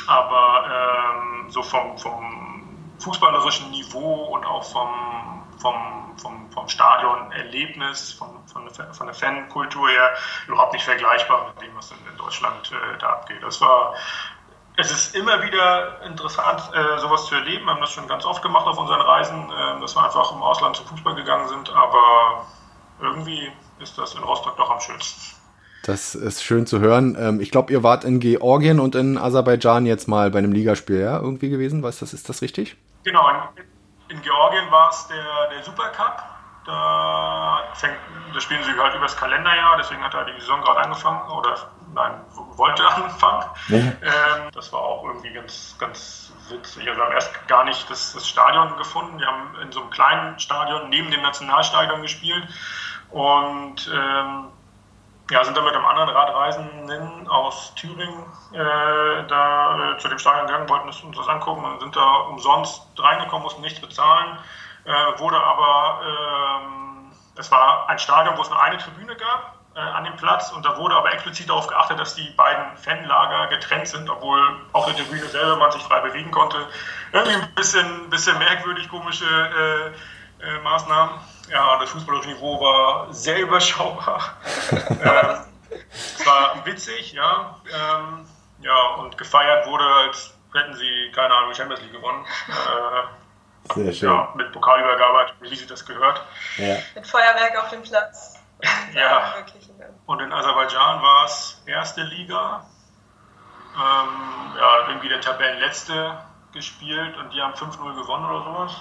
Aber ähm, so vom, vom fußballerischen Niveau und auch vom, vom, vom, vom Stadionerlebnis, von, von, von der Fankultur her überhaupt nicht vergleichbar mit dem, was in, Deutschland äh, da abgeht. Das war es ist immer wieder interessant, äh, sowas zu erleben. Wir haben das schon ganz oft gemacht auf unseren Reisen, äh, dass wir einfach im Ausland zum Fußball gegangen sind, aber irgendwie ist das in Rostock doch am schönsten. Das ist schön zu hören. Ähm, ich glaube, ihr wart in Georgien und in Aserbaidschan jetzt mal bei einem Ligaspiel, ja, irgendwie gewesen. Weißt du, ist das richtig? Genau, in, in Georgien war es der, der Supercup. Da, fängt, da spielen sie halt übers Kalenderjahr, deswegen hat da die Saison gerade angefangen oder nein, wollte anfangen. Ja. Ähm, das war auch irgendwie ganz, ganz witzig. Also wir haben erst gar nicht das, das Stadion gefunden. Wir haben in so einem kleinen Stadion neben dem Nationalstadion gespielt und ähm, ja, sind dann mit einem anderen Radreisenden aus Thüringen äh, da äh, zu dem Stadion gegangen, wollten uns das angucken und sind da umsonst reingekommen, mussten nichts bezahlen. Äh, wurde aber, ähm, es war ein Stadion, wo es nur eine Tribüne gab äh, an dem Platz und da wurde aber explizit darauf geachtet, dass die beiden Fanlager getrennt sind, obwohl auf der Tribüne selber man sich frei bewegen konnte. Irgendwie ein bisschen, bisschen merkwürdig, komische äh, äh, Maßnahmen. Ja, das fußballerische Niveau war sehr überschaubar. ähm, es war witzig, ja. Ähm, ja, und gefeiert wurde, als hätten sie, keine Ahnung, Champions League gewonnen. Äh, sehr schön. Ja, mit Pokalübergabe, wie sie das gehört. Ja. Mit Feuerwerk auf dem Platz. ja. Und in Aserbaidschan war es erste Liga. Ähm, ja, irgendwie der Tabellenletzte gespielt und die haben 5-0 gewonnen oder sowas.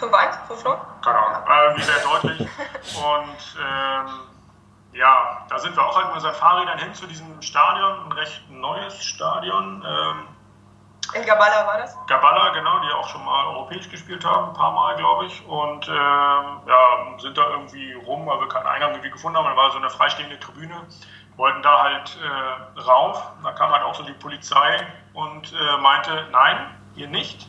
5-1? 5-0? Keine Ahnung. Äh, sehr deutlich. Und ähm, ja, da sind wir auch halt mit unseren Fahrrädern hin zu diesem Stadion, ein recht neues Stadion. Ähm, in Gabala war das? Gabala, genau, die auch schon mal europäisch gespielt haben, ein paar Mal, glaube ich. Und ähm, ja, sind da irgendwie rum, weil wir keinen Eingang irgendwie gefunden haben. Da war so eine freistehende Tribüne. Wollten da halt äh, rauf. Da kam halt auch so die Polizei und äh, meinte, nein, hier nicht.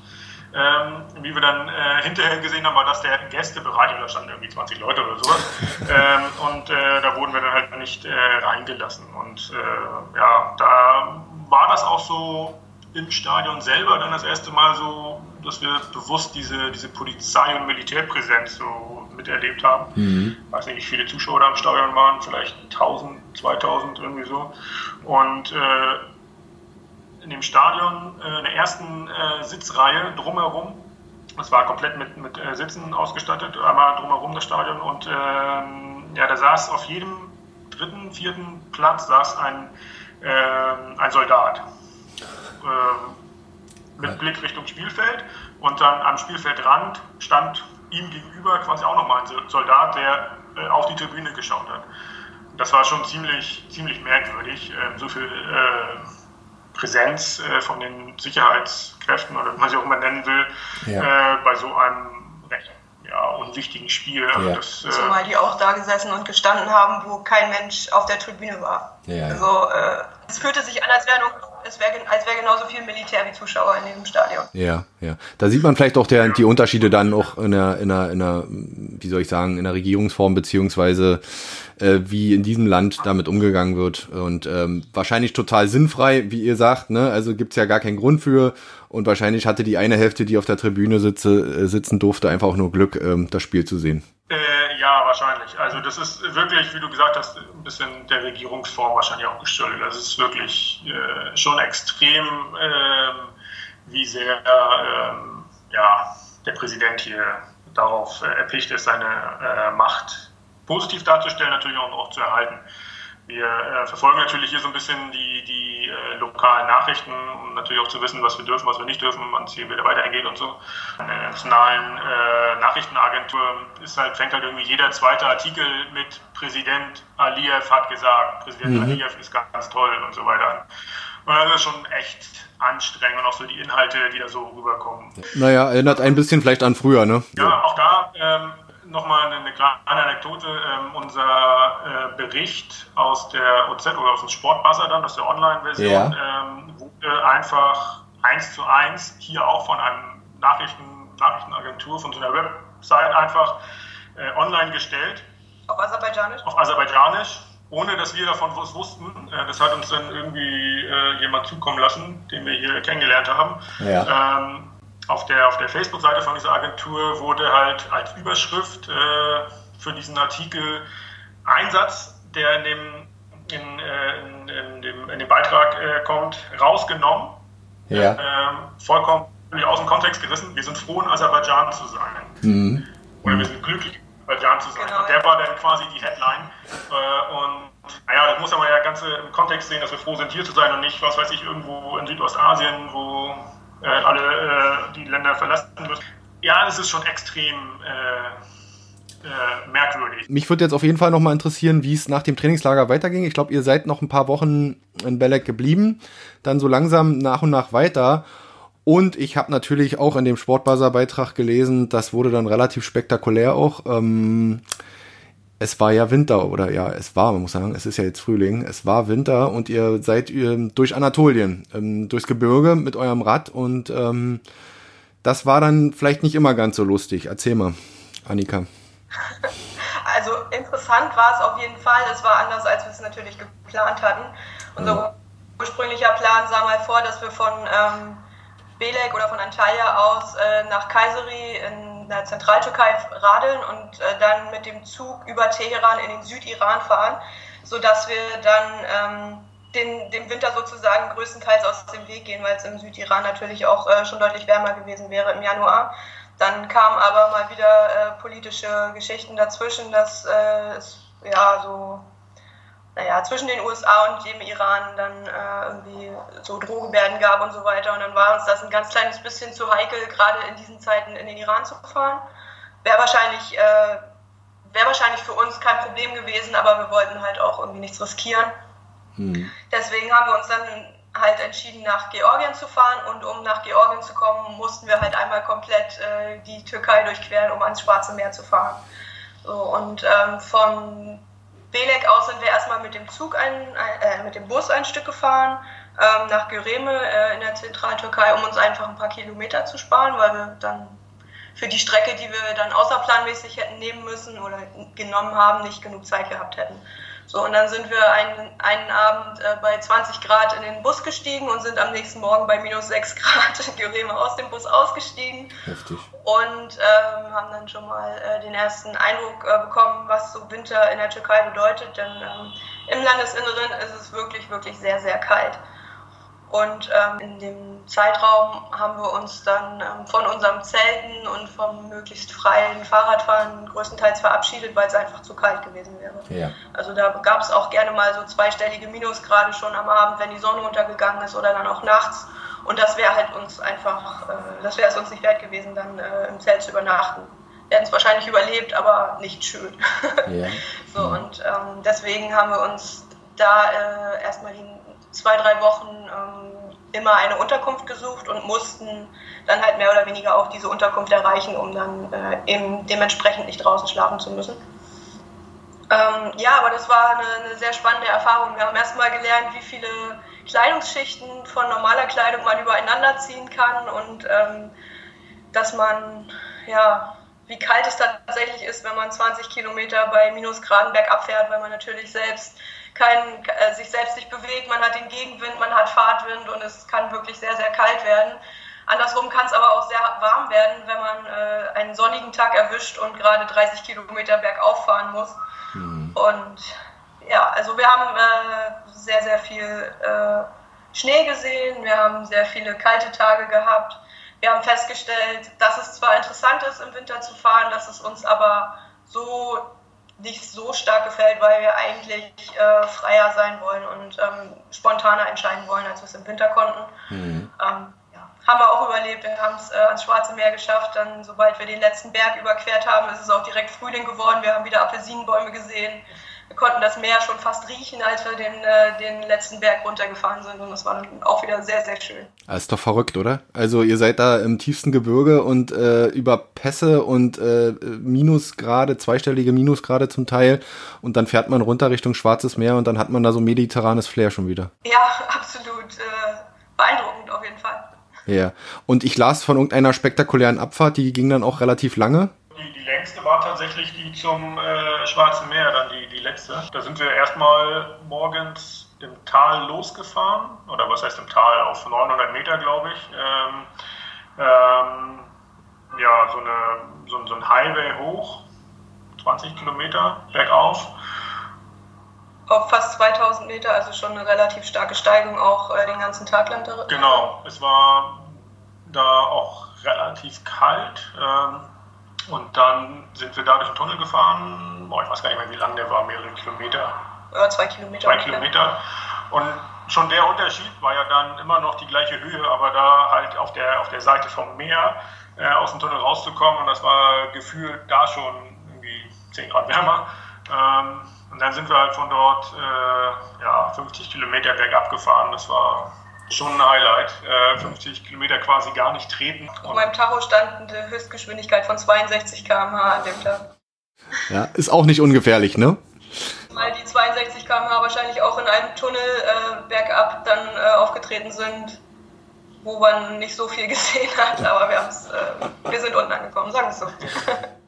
Ähm, wie wir dann äh, hinterher gesehen haben, war das der Gästebereich und da standen irgendwie 20 Leute oder sowas. ähm, und äh, da wurden wir dann halt nicht äh, reingelassen. Und äh, ja, da war das auch so im Stadion selber dann das erste Mal so, dass wir bewusst diese, diese Polizei- und Militärpräsenz so miterlebt haben. Mhm. Ich weiß nicht, wie viele Zuschauer da im Stadion waren, vielleicht 1000, 2000, irgendwie so. Und äh, in dem Stadion äh, in der ersten äh, Sitzreihe drumherum, das war komplett mit, mit äh, Sitzen ausgestattet, einmal drumherum das Stadion und ähm, ja, da saß auf jedem dritten, vierten Platz saß ein, ähm, ein Soldat äh, mit Blick Richtung Spielfeld und dann am Spielfeldrand stand ihm gegenüber quasi auch nochmal ein Soldat, der äh, auf die Tribüne geschaut hat. Das war schon ziemlich, ziemlich merkwürdig, so viel äh, Präsenz äh, von den Sicherheitskräften oder wie man sie auch immer nennen will, ja. Äh, bei so einem recht ja, unwichtigen Spiel. Also ja. das, Zumal die auch da gesessen und gestanden haben, wo kein Mensch auf der Tribüne war. Ja. Also es fühlte sich an, als wäre es wäre als wäre genauso viel Militär wie Zuschauer in diesem Stadion. Ja, ja. Da sieht man vielleicht auch der, die Unterschiede dann auch in der, in der, in der, wie soll ich sagen, in der Regierungsform beziehungsweise äh, wie in diesem Land damit umgegangen wird. Und ähm, wahrscheinlich total sinnfrei, wie ihr sagt, ne? Also gibt's ja gar keinen Grund für. Und wahrscheinlich hatte die eine Hälfte, die auf der Tribüne sitze, äh, sitzen durfte, einfach auch nur Glück, ähm, das Spiel zu sehen. Äh, ja, wahrscheinlich. Also das ist wirklich, wie du gesagt hast, ein bisschen der Regierungsform wahrscheinlich auch geschuldet. Das ist wirklich äh, schon extrem, äh, wie sehr ähm, ja, der Präsident hier darauf äh, erpicht ist, seine äh, Macht positiv darzustellen, natürlich auch, auch zu erhalten. Wir äh, verfolgen natürlich hier so ein bisschen die, die äh, lokalen Nachrichten, um natürlich auch zu wissen, was wir dürfen, was wir nicht dürfen, hier wieder weitergeht und so. In der nationalen äh, Nachrichtenagentur ist halt, fängt halt irgendwie jeder zweite Artikel mit Präsident Aliyev hat gesagt, Präsident mhm. Aliyev ist ganz, ganz toll und so weiter an. Und das ist schon echt anstrengend und auch so die Inhalte, die da so rüberkommen. Naja, erinnert ein bisschen vielleicht an früher, ne? Ja, auch da ähm, nochmal eine, kleine Anekdote. Ähm, unser äh, Bericht aus der OZ oder aus dem Sportbuzzer dann, aus der Online-Version, ja. ähm, wurde einfach eins zu eins hier auch von einem Nachrichten, Nachrichtenagentur, von so einer Website einfach äh, online gestellt. Auf Aserbaidschanisch? Auf Aserbaidschanisch, ohne dass wir davon was wussten. Äh, das hat uns dann irgendwie äh, jemand zukommen lassen, den wir hier kennengelernt haben. Ja. Ähm, auf der, auf der Facebook-Seite von dieser Agentur wurde halt als Überschrift äh, für diesen Artikel ein Satz, der in dem, in, äh, in, in dem, in dem Beitrag äh, kommt, rausgenommen. Ja. Ähm, vollkommen aus dem Kontext gerissen. Wir sind froh, in Aserbaidschan zu sein. Mhm. Oder wir sind glücklich, in Aserbaidschan zu sein. Genau. Und der war dann quasi die Headline. Äh, und naja, das muss man ja ganz im Kontext sehen, dass wir froh sind, hier zu sein und nicht, was weiß ich, irgendwo in Südostasien, wo äh, alle äh, die Länder verlassen müssen. Ja, das ist schon extrem äh, äh, merkwürdig. Mich würde jetzt auf jeden Fall nochmal interessieren, wie es nach dem Trainingslager weiterging. Ich glaube, ihr seid noch ein paar Wochen in Belek geblieben, dann so langsam nach und nach weiter. Und ich habe natürlich auch in dem Sportbuzzer-Beitrag gelesen, das wurde dann relativ spektakulär auch. Ähm, es war ja Winter oder ja, es war, man muss sagen, es ist ja jetzt Frühling, es war Winter und ihr seid ähm, durch Anatolien, ähm, durchs Gebirge mit eurem Rad und ähm, das war dann vielleicht nicht immer ganz so lustig. Erzähl mal, Annika. Also interessant war es auf jeden Fall. Es war anders, als wir es natürlich geplant hatten. Unser ja. ursprünglicher Plan sah mal vor, dass wir von ähm, Belek oder von Antalya aus äh, nach Kayseri in der Zentraltürkei radeln und äh, dann mit dem Zug über Teheran in den Südiran fahren, sodass wir dann ähm, den, dem Winter sozusagen größtenteils aus dem Weg gehen, weil es im Südiran natürlich auch äh, schon deutlich wärmer gewesen wäre im Januar. Dann kamen aber mal wieder äh, politische Geschichten dazwischen, dass äh, es ja so naja, zwischen den USA und dem Iran dann äh, irgendwie so Drohgebärden gab und so weiter. Und dann war uns das ein ganz kleines bisschen zu heikel, gerade in diesen Zeiten in den Iran zu fahren. Wäre wahrscheinlich, äh, wär wahrscheinlich für uns kein Problem gewesen, aber wir wollten halt auch irgendwie nichts riskieren. Mhm. Deswegen haben wir uns dann halt entschieden, nach Georgien zu fahren. Und um nach Georgien zu kommen, mussten wir halt einmal komplett äh, die Türkei durchqueren, um ans Schwarze Meer zu fahren. So, und ähm, von Belek aus sind wir erstmal mit dem Zug ein, äh, mit dem Bus ein Stück gefahren ähm, nach Göreme äh, in der Zentraltürkei, um uns einfach ein paar Kilometer zu sparen, weil wir dann für die Strecke, die wir dann außerplanmäßig hätten nehmen müssen oder genommen haben, nicht genug Zeit gehabt hätten. So, und dann sind wir einen, einen Abend äh, bei 20 Grad in den Bus gestiegen und sind am nächsten Morgen bei minus 6 Grad in Gereme aus dem Bus ausgestiegen. Heftig. Und ähm, haben dann schon mal äh, den ersten Eindruck äh, bekommen, was so Winter in der Türkei bedeutet. Denn ähm, im Landesinneren ist es wirklich, wirklich sehr, sehr kalt. Und ähm, in dem Zeitraum haben wir uns dann ähm, von unserem Zelten und vom möglichst freien Fahrradfahren größtenteils verabschiedet, weil es einfach zu kalt gewesen wäre. Ja. Also da gab es auch gerne mal so zweistellige Minusgrade schon am Abend, wenn die Sonne untergegangen ist oder dann auch nachts. Und das wäre halt uns einfach, äh, das wäre es uns nicht wert gewesen, dann äh, im Zelt zu übernachten. Wir hätten es wahrscheinlich überlebt, aber nicht schön. Ja. so, und ähm, deswegen haben wir uns da äh, erstmal die zwei, drei Wochen ähm, immer eine Unterkunft gesucht und mussten dann halt mehr oder weniger auch diese Unterkunft erreichen, um dann äh, eben dementsprechend nicht draußen schlafen zu müssen. Ähm, ja, aber das war eine, eine, sehr spannende Erfahrung. Wir haben erstmal gelernt, wie viele Kleidungsschichten von normaler Kleidung man übereinander ziehen kann und ähm, dass man, ja, wie kalt es tatsächlich ist, wenn man 20 Kilometer bei Minusgraden bergab fährt, weil man natürlich selbst kein, äh, sich selbst nicht bewegt, man hat den Gegenwind, man hat Fahrtwind und es kann wirklich sehr, sehr kalt werden. Andersrum kann es aber auch sehr warm werden, wenn man äh, einen sonnigen Tag erwischt und gerade 30 Kilometer bergauf fahren muss. Mhm. Und ja, also wir haben äh, sehr, sehr viel äh, Schnee gesehen, wir haben sehr viele kalte Tage gehabt. Wir haben festgestellt, dass es zwar interessant ist, im Winter zu fahren, dass es uns aber so nicht so stark gefällt, weil wir eigentlich äh, freier sein wollen und ähm, spontaner entscheiden wollen, als wir es im Winter konnten. Mhm. Ähm, ja, haben wir auch überlebt. Wir haben es äh, ans Schwarze Meer geschafft. Dann, sobald wir den letzten Berg überquert haben, ist es auch direkt Frühling geworden. Wir haben wieder Apfelsinenbäume gesehen wir konnten das Meer schon fast riechen, als wir den, äh, den letzten Berg runtergefahren sind. Und das war dann auch wieder sehr, sehr schön. Das ist doch verrückt, oder? Also ihr seid da im tiefsten Gebirge und äh, über Pässe und äh, Minusgrade, zweistellige Minusgrade zum Teil. Und dann fährt man runter Richtung Schwarzes Meer und dann hat man da so mediterranes Flair schon wieder. Ja, absolut. Äh, beeindruckend auf jeden Fall. Ja. Und ich las von irgendeiner spektakulären Abfahrt, die ging dann auch relativ lange längste war tatsächlich die zum äh, Schwarzen Meer, dann die, die letzte. Da sind wir erstmal morgens im Tal losgefahren, oder was heißt im Tal, auf 900 Meter, glaube ich. Ähm, ähm, ja, so, eine, so, so ein Highway hoch, 20 Kilometer bergauf. Auf fast 2000 Meter, also schon eine relativ starke Steigung auch äh, den ganzen Tag lang. Genau, es war da auch relativ kalt. Ähm, und dann sind wir da durch den Tunnel gefahren. Boah, ich weiß gar nicht mehr, wie lang der war, mehrere Kilometer. Ja, zwei Kilometer. Zwei Kilometer. Und schon der Unterschied war ja dann immer noch die gleiche Höhe, aber da halt auf der, auf der Seite vom Meer äh, aus dem Tunnel rauszukommen. Und das war gefühlt da schon irgendwie 10 Grad wärmer. Ähm, und dann sind wir halt von dort äh, ja, 50 Kilometer bergab gefahren. Das war schon ein Highlight. Äh, 50 Kilometer quasi gar nicht treten. Auf meinem Tacho stand eine Höchstgeschwindigkeit von 62 km/h an dem Tag. Ja, ist auch nicht ungefährlich, ne? Weil die 62 km/h wahrscheinlich auch in einem Tunnel äh, bergab dann äh, aufgetreten sind, wo man nicht so viel gesehen hat, aber wir, äh, wir sind unten angekommen, sagen wir es so.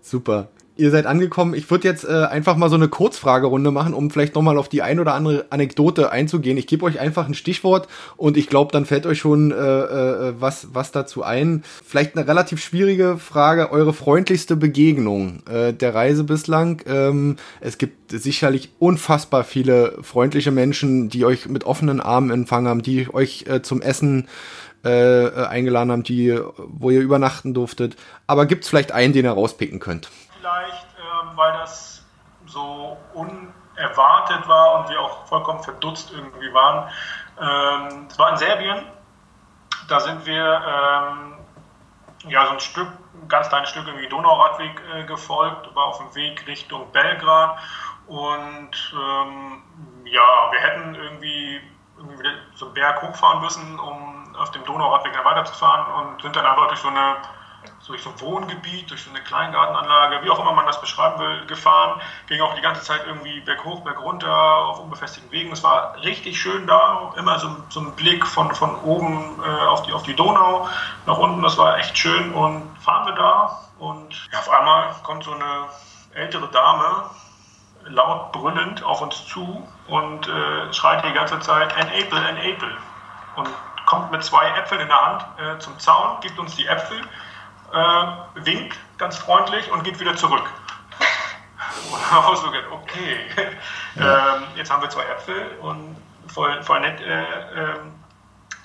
Super. Ihr seid angekommen. Ich würde jetzt äh, einfach mal so eine Kurzfragerunde machen, um vielleicht nochmal auf die ein oder andere Anekdote einzugehen. Ich gebe euch einfach ein Stichwort und ich glaube, dann fällt euch schon äh, äh, was, was dazu ein. Vielleicht eine relativ schwierige Frage. Eure freundlichste Begegnung äh, der Reise bislang. Ähm, es gibt sicherlich unfassbar viele freundliche Menschen, die euch mit offenen Armen empfangen haben, die euch äh, zum Essen äh, äh eingeladen haben, die, wo ihr übernachten durftet. Aber gibt es vielleicht einen, den ihr rauspicken könnt? Vielleicht, ähm, weil das so unerwartet war und wir auch vollkommen verdutzt irgendwie waren. Ähm, es war in Serbien. Da sind wir ähm, ja so ein Stück, ein ganz kleines Stück irgendwie Donauradweg äh, gefolgt, war auf dem Weg Richtung Belgrad und ja, wir hätten irgendwie, irgendwie so einen Berg hochfahren müssen, um auf dem Donauradweg dann weiterzufahren und sind dann einfach durch so eine durch so ein Wohngebiet, durch so eine Kleingartenanlage, wie auch immer man das beschreiben will, gefahren. Ging auch die ganze Zeit irgendwie berghoch, bergunter, auf unbefestigten Wegen. Es war richtig schön da, immer so, so ein Blick von, von oben äh, auf, die, auf die Donau nach unten. Das war echt schön. Und fahren wir da und ja, auf einmal kommt so eine ältere Dame laut brüllend auf uns zu und äh, schreit die ganze Zeit, ein Apple. Und kommt mit zwei Äpfeln in der Hand äh, zum Zaun, gibt uns die Äpfel äh, winkt ganz freundlich und geht wieder zurück. so okay, ja. ähm, jetzt haben wir zwei Äpfel und voll, voll nett. Äh, äh,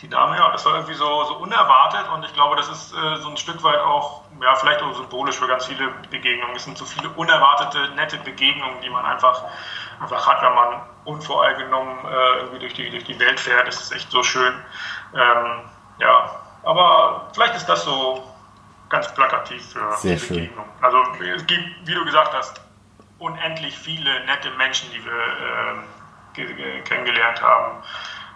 die Dame, ja, das war irgendwie so, so unerwartet und ich glaube, das ist äh, so ein Stück weit auch, ja, vielleicht auch symbolisch für ganz viele Begegnungen. Es sind so viele unerwartete, nette Begegnungen, die man einfach, einfach hat, wenn man unvoreingenommen äh, irgendwie durch die, durch die Welt fährt. Das ist echt so schön. Ähm, ja, aber vielleicht ist das so ganz plakativ für Sehr Begegnung. Also es gibt, wie du gesagt hast, unendlich viele nette Menschen, die wir äh, kennengelernt haben.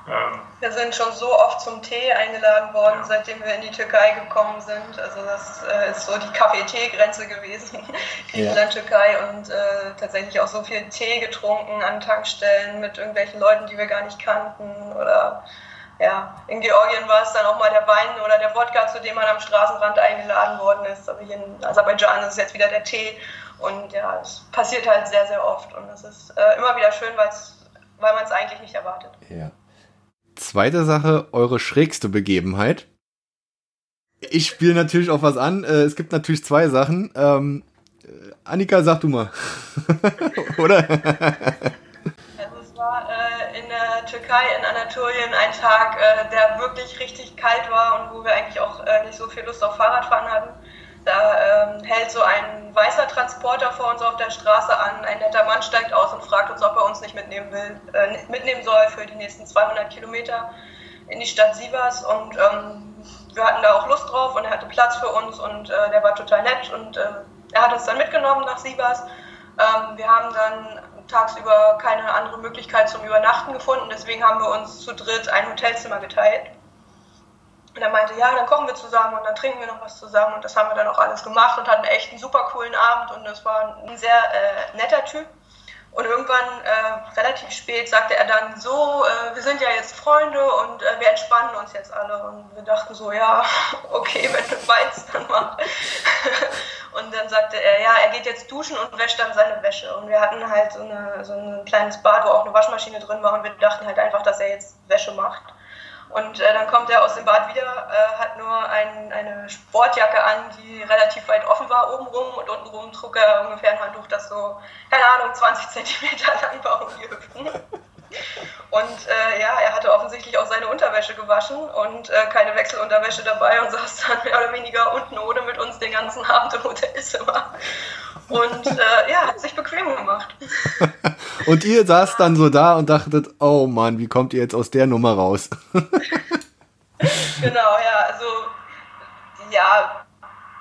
Ähm, wir sind schon so oft zum Tee eingeladen worden, ja. seitdem wir in die Türkei gekommen sind. Also das äh, ist so die Kaffee-Tee-Grenze gewesen, Griechenland, ja. Türkei und äh, tatsächlich auch so viel Tee getrunken an Tankstellen mit irgendwelchen Leuten, die wir gar nicht kannten oder ja, in Georgien war es dann auch mal der Wein oder der Wodka, zu dem man am Straßenrand eingeladen worden ist. Aber hier in Aserbaidschan ist es jetzt wieder der Tee. Und ja, es passiert halt sehr, sehr oft. Und es ist äh, immer wieder schön, weil man es eigentlich nicht erwartet. Ja. Zweite Sache, eure schrägste Begebenheit. Ich spiele natürlich auch was an. Äh, es gibt natürlich zwei Sachen. Ähm, äh, Annika, sag du mal. Oder? Türkei, in Anatolien, ein Tag, äh, der wirklich richtig kalt war und wo wir eigentlich auch äh, nicht so viel Lust auf Fahrradfahren hatten. Da ähm, hält so ein weißer Transporter vor uns auf der Straße an. Ein netter Mann steigt aus und fragt uns, ob er uns nicht mitnehmen will, äh, mitnehmen soll für die nächsten 200 Kilometer in die Stadt Sivas. Und ähm, wir hatten da auch Lust drauf und er hatte Platz für uns und äh, der war total nett und äh, er hat uns dann mitgenommen nach Sivas. Ähm, wir haben dann tagsüber keine andere Möglichkeit zum Übernachten gefunden. Deswegen haben wir uns zu dritt ein Hotelzimmer geteilt. Und er meinte, ja, dann kochen wir zusammen und dann trinken wir noch was zusammen. Und das haben wir dann auch alles gemacht und hatten echt einen super coolen Abend. Und es war ein sehr äh, netter Typ. Und irgendwann, äh, relativ spät, sagte er dann so, äh, wir sind ja jetzt Freunde und äh, wir entspannen uns jetzt alle. Und wir dachten so, ja, okay, wenn du meinst, dann mach. Und dann sagte er, ja, er geht jetzt duschen und wäscht dann seine Wäsche. Und wir hatten halt so, eine, so ein kleines Bad, wo auch eine Waschmaschine drin war und wir dachten halt einfach, dass er jetzt Wäsche macht. Und äh, dann kommt er aus dem Bad wieder, äh, hat nur ein, eine Sportjacke an, die relativ weit offen war obenrum und untenrum trug er ungefähr ein Handtuch, das so, keine Ahnung, 20 Zentimeter lang war um die Hüften. Und äh, ja, er hatte offensichtlich auch seine Unterwäsche gewaschen und äh, keine Wechselunterwäsche dabei und saß dann mehr oder weniger unten ohne mit uns den ganzen Abend im Hotelzimmer. Und äh, ja, hat sich bequem gemacht. und ihr saßt dann so da und dachtet, oh Mann, wie kommt ihr jetzt aus der Nummer raus? genau, ja, also ja,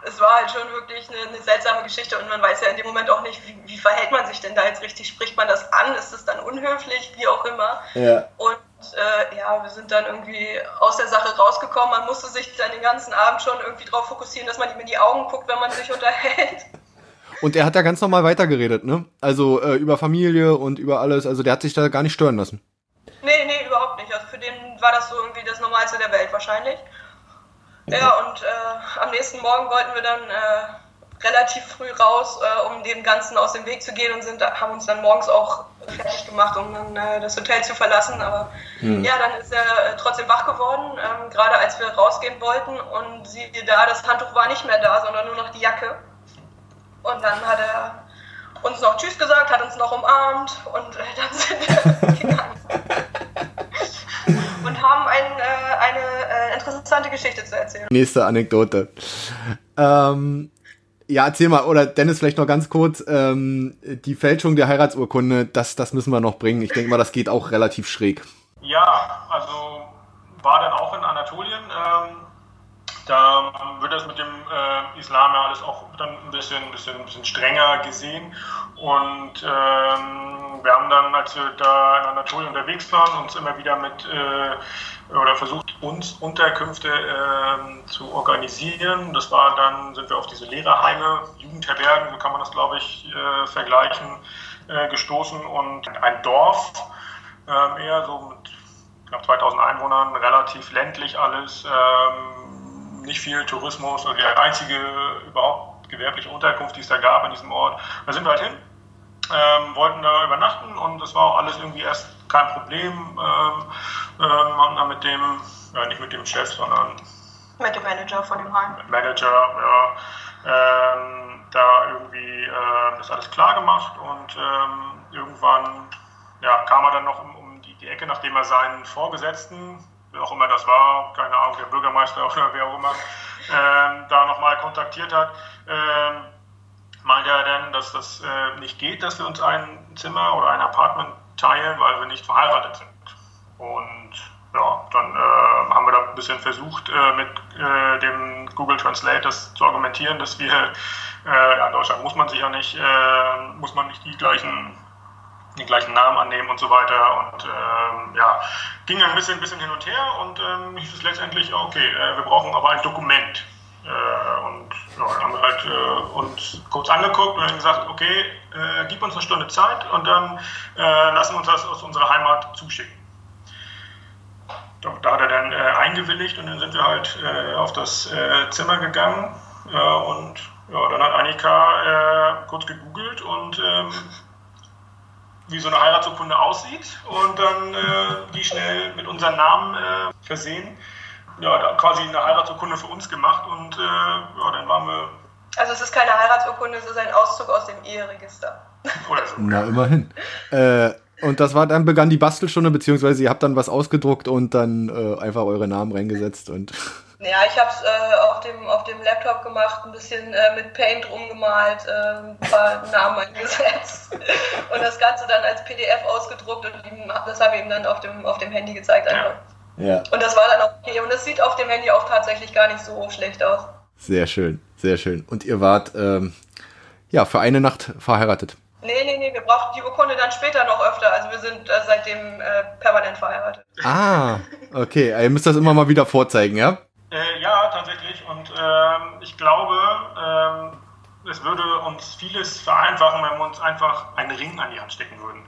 es war halt schon wirklich eine, eine, seltsame Geschichte und man weiß ja in dem Moment auch nicht, wie, wie, verhält man sich denn da jetzt richtig? Spricht man das an? Ist es dann unhöflich? Wie auch immer. Ja. Und äh, ja, wir sind dann irgendwie aus der Sache rausgekommen. Man musste sich dann den ganzen Abend schon irgendwie darauf fokussieren, dass man ihm in die Augen guckt, wenn man sich unterhält. Und er hat da ganz normal weitergeredet, ne? Also äh, über Familie und über alles. Also der hat sich da gar nicht stören lassen. Nee, nee, überhaupt nicht. Also für den war das so irgendwie das Normalste der Welt wahrscheinlich. Ja, und äh, am nächsten Morgen wollten wir dann äh, relativ früh raus, äh, um dem Ganzen aus dem Weg zu gehen und sind, haben uns dann morgens auch fertig gemacht, um dann äh, das Hotel zu verlassen. Aber hm. ja, dann ist er äh, trotzdem wach geworden, ähm, gerade als wir rausgehen wollten. Und siehe da, das Handtuch war nicht mehr da, sondern nur noch die Jacke. Und dann hat er uns noch Tschüss gesagt, hat uns noch umarmt und äh, dann sind Nächste Anekdote. Ähm, ja, erzähl mal, oder Dennis vielleicht noch ganz kurz, ähm, die Fälschung der Heiratsurkunde, das, das müssen wir noch bringen. Ich denke mal, das geht auch relativ schräg. Ja, also war dann auch in Anatolien. Ähm, da wird das mit dem äh, Islam ja alles auch dann ein bisschen, ein bisschen, ein bisschen strenger gesehen. Und ähm, wir haben dann, als wir da in Anatolien unterwegs waren, uns immer wieder mit äh, oder versucht, uns Unterkünfte äh, zu organisieren. Das war dann, sind wir auf diese Lehrerheime, Jugendherbergen, so kann man das, glaube ich, äh, vergleichen, äh, gestoßen. Und ein Dorf, ähm, eher so mit knapp 2000 Einwohnern, relativ ländlich alles. Ähm, nicht viel Tourismus oder die einzige überhaupt gewerbliche Unterkunft, die es da gab an diesem Ort. Da sind wir halt hin, ähm, wollten da übernachten und das war auch alles irgendwie erst kein Problem. Ähm, ähm, haben dann mit dem, ja nicht mit dem Chef, sondern mit dem Manager von dem Heim. Manager, ja. Ähm, da irgendwie äh, das alles klar gemacht und ähm, irgendwann ja, kam er dann noch um, um die, die Ecke, nachdem er seinen Vorgesetzten wer auch immer das war, keine Ahnung, der Bürgermeister oder wer auch immer, ähm, da nochmal kontaktiert hat, ähm, meinte er denn, dass das äh, nicht geht, dass wir uns ein Zimmer oder ein Apartment teilen, weil wir nicht verheiratet sind. Und ja, dann äh, haben wir da ein bisschen versucht, äh, mit äh, dem Google Translate das zu argumentieren, dass wir, äh, ja, in Deutschland muss man sich ja nicht, äh, muss man nicht die gleichen den gleichen Namen annehmen und so weiter. Und ähm, ja, ging ein bisschen, bisschen hin und her und ähm, hieß es letztendlich, okay, äh, wir brauchen aber ein Dokument. Äh, und ja, dann haben wir halt äh, uns kurz angeguckt und dann gesagt, okay, äh, gib uns eine Stunde Zeit und dann äh, lassen wir uns das aus unserer Heimat zuschicken. Da, da hat er dann äh, eingewilligt und dann sind wir halt auf das Zimmer gegangen und ja, dann hat Annika kurz gegoogelt und ähm, wie so eine Heiratsurkunde aussieht und dann äh, die schnell mit unserem Namen äh, versehen. Ja, da quasi eine Heiratsurkunde für uns gemacht und äh, ja, dann waren wir. Also es ist keine Heiratsurkunde, es ist ein Auszug aus dem Eheregister. Oder so. Na, immerhin. Äh, und das war, dann begann die Bastelstunde, beziehungsweise ihr habt dann was ausgedruckt und dann äh, einfach eure Namen reingesetzt und. Ja, ich habe es äh, auf, dem, auf dem Laptop gemacht, ein bisschen äh, mit Paint rumgemalt, äh, ein paar Namen eingesetzt und das Ganze dann als PDF ausgedruckt und ihm, das habe ich ihm dann auf dem, auf dem Handy gezeigt. Einfach. Ja. Und das war dann auch okay. Und es sieht auf dem Handy auch tatsächlich gar nicht so schlecht aus. Sehr schön, sehr schön. Und ihr wart ähm, ja für eine Nacht verheiratet. Nee, nee, nee, wir brauchen die Urkunde dann später noch öfter. Also wir sind äh, seitdem äh, permanent verheiratet. Ah, okay. Ihr müsst das immer mal wieder vorzeigen, ja? Äh, ja, tatsächlich. Und ähm, ich glaube, ähm, es würde uns vieles vereinfachen, wenn wir uns einfach einen Ring an die Hand stecken würden.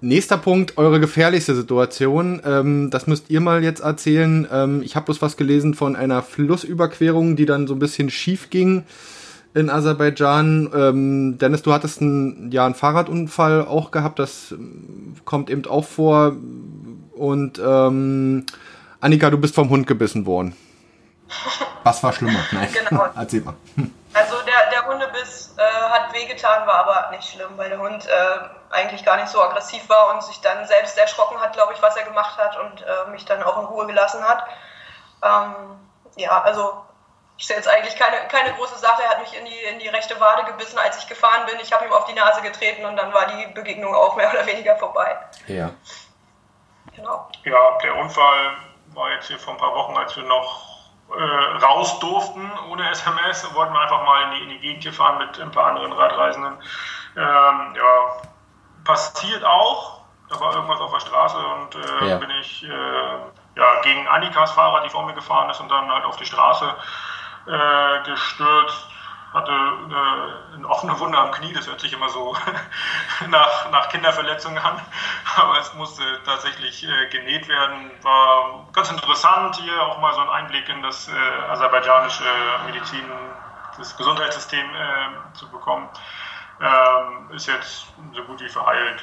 Nächster Punkt, eure gefährlichste Situation. Ähm, das müsst ihr mal jetzt erzählen. Ähm, ich habe bloß was gelesen von einer Flussüberquerung, die dann so ein bisschen schief ging in Aserbaidschan. Ähm, Dennis, du hattest einen, ja, einen Fahrradunfall auch gehabt. Das ähm, kommt eben auch vor. Und ähm, Annika, du bist vom Hund gebissen worden. Was war schlimmer? Nein. Genau. Erzähl mal. Also der, der Hundebiss äh, hat wehgetan, war aber nicht schlimm, weil der Hund äh, eigentlich gar nicht so aggressiv war und sich dann selbst erschrocken hat, glaube ich, was er gemacht hat und äh, mich dann auch in Ruhe gelassen hat. Ähm, ja, also ich sehe jetzt eigentlich keine, keine große Sache. Er hat mich in die, in die rechte Wade gebissen, als ich gefahren bin. Ich habe ihm auf die Nase getreten und dann war die Begegnung auch mehr oder weniger vorbei. Ja. Genau. Ja, der Unfall war jetzt hier vor ein paar Wochen, als wir noch äh, raus durften ohne SMS, wollten wir einfach mal in die, in die Gegend hier fahren mit ein paar anderen Radreisenden. Ähm, ja, passiert auch. Da war irgendwas auf der Straße und äh, ja. bin ich äh, ja, gegen Annikas Fahrrad, die vor mir gefahren ist, und dann halt auf die Straße äh, gestürzt. Hatte eine, eine, offene Wunde am Knie, das hört sich immer so nach, nach Kinderverletzungen an, aber es musste tatsächlich äh, genäht werden. War ganz interessant, hier auch mal so einen Einblick in das äh, aserbaidschanische Medizin, das Gesundheitssystem äh, zu bekommen. Ähm, ist jetzt so gut wie verheilt.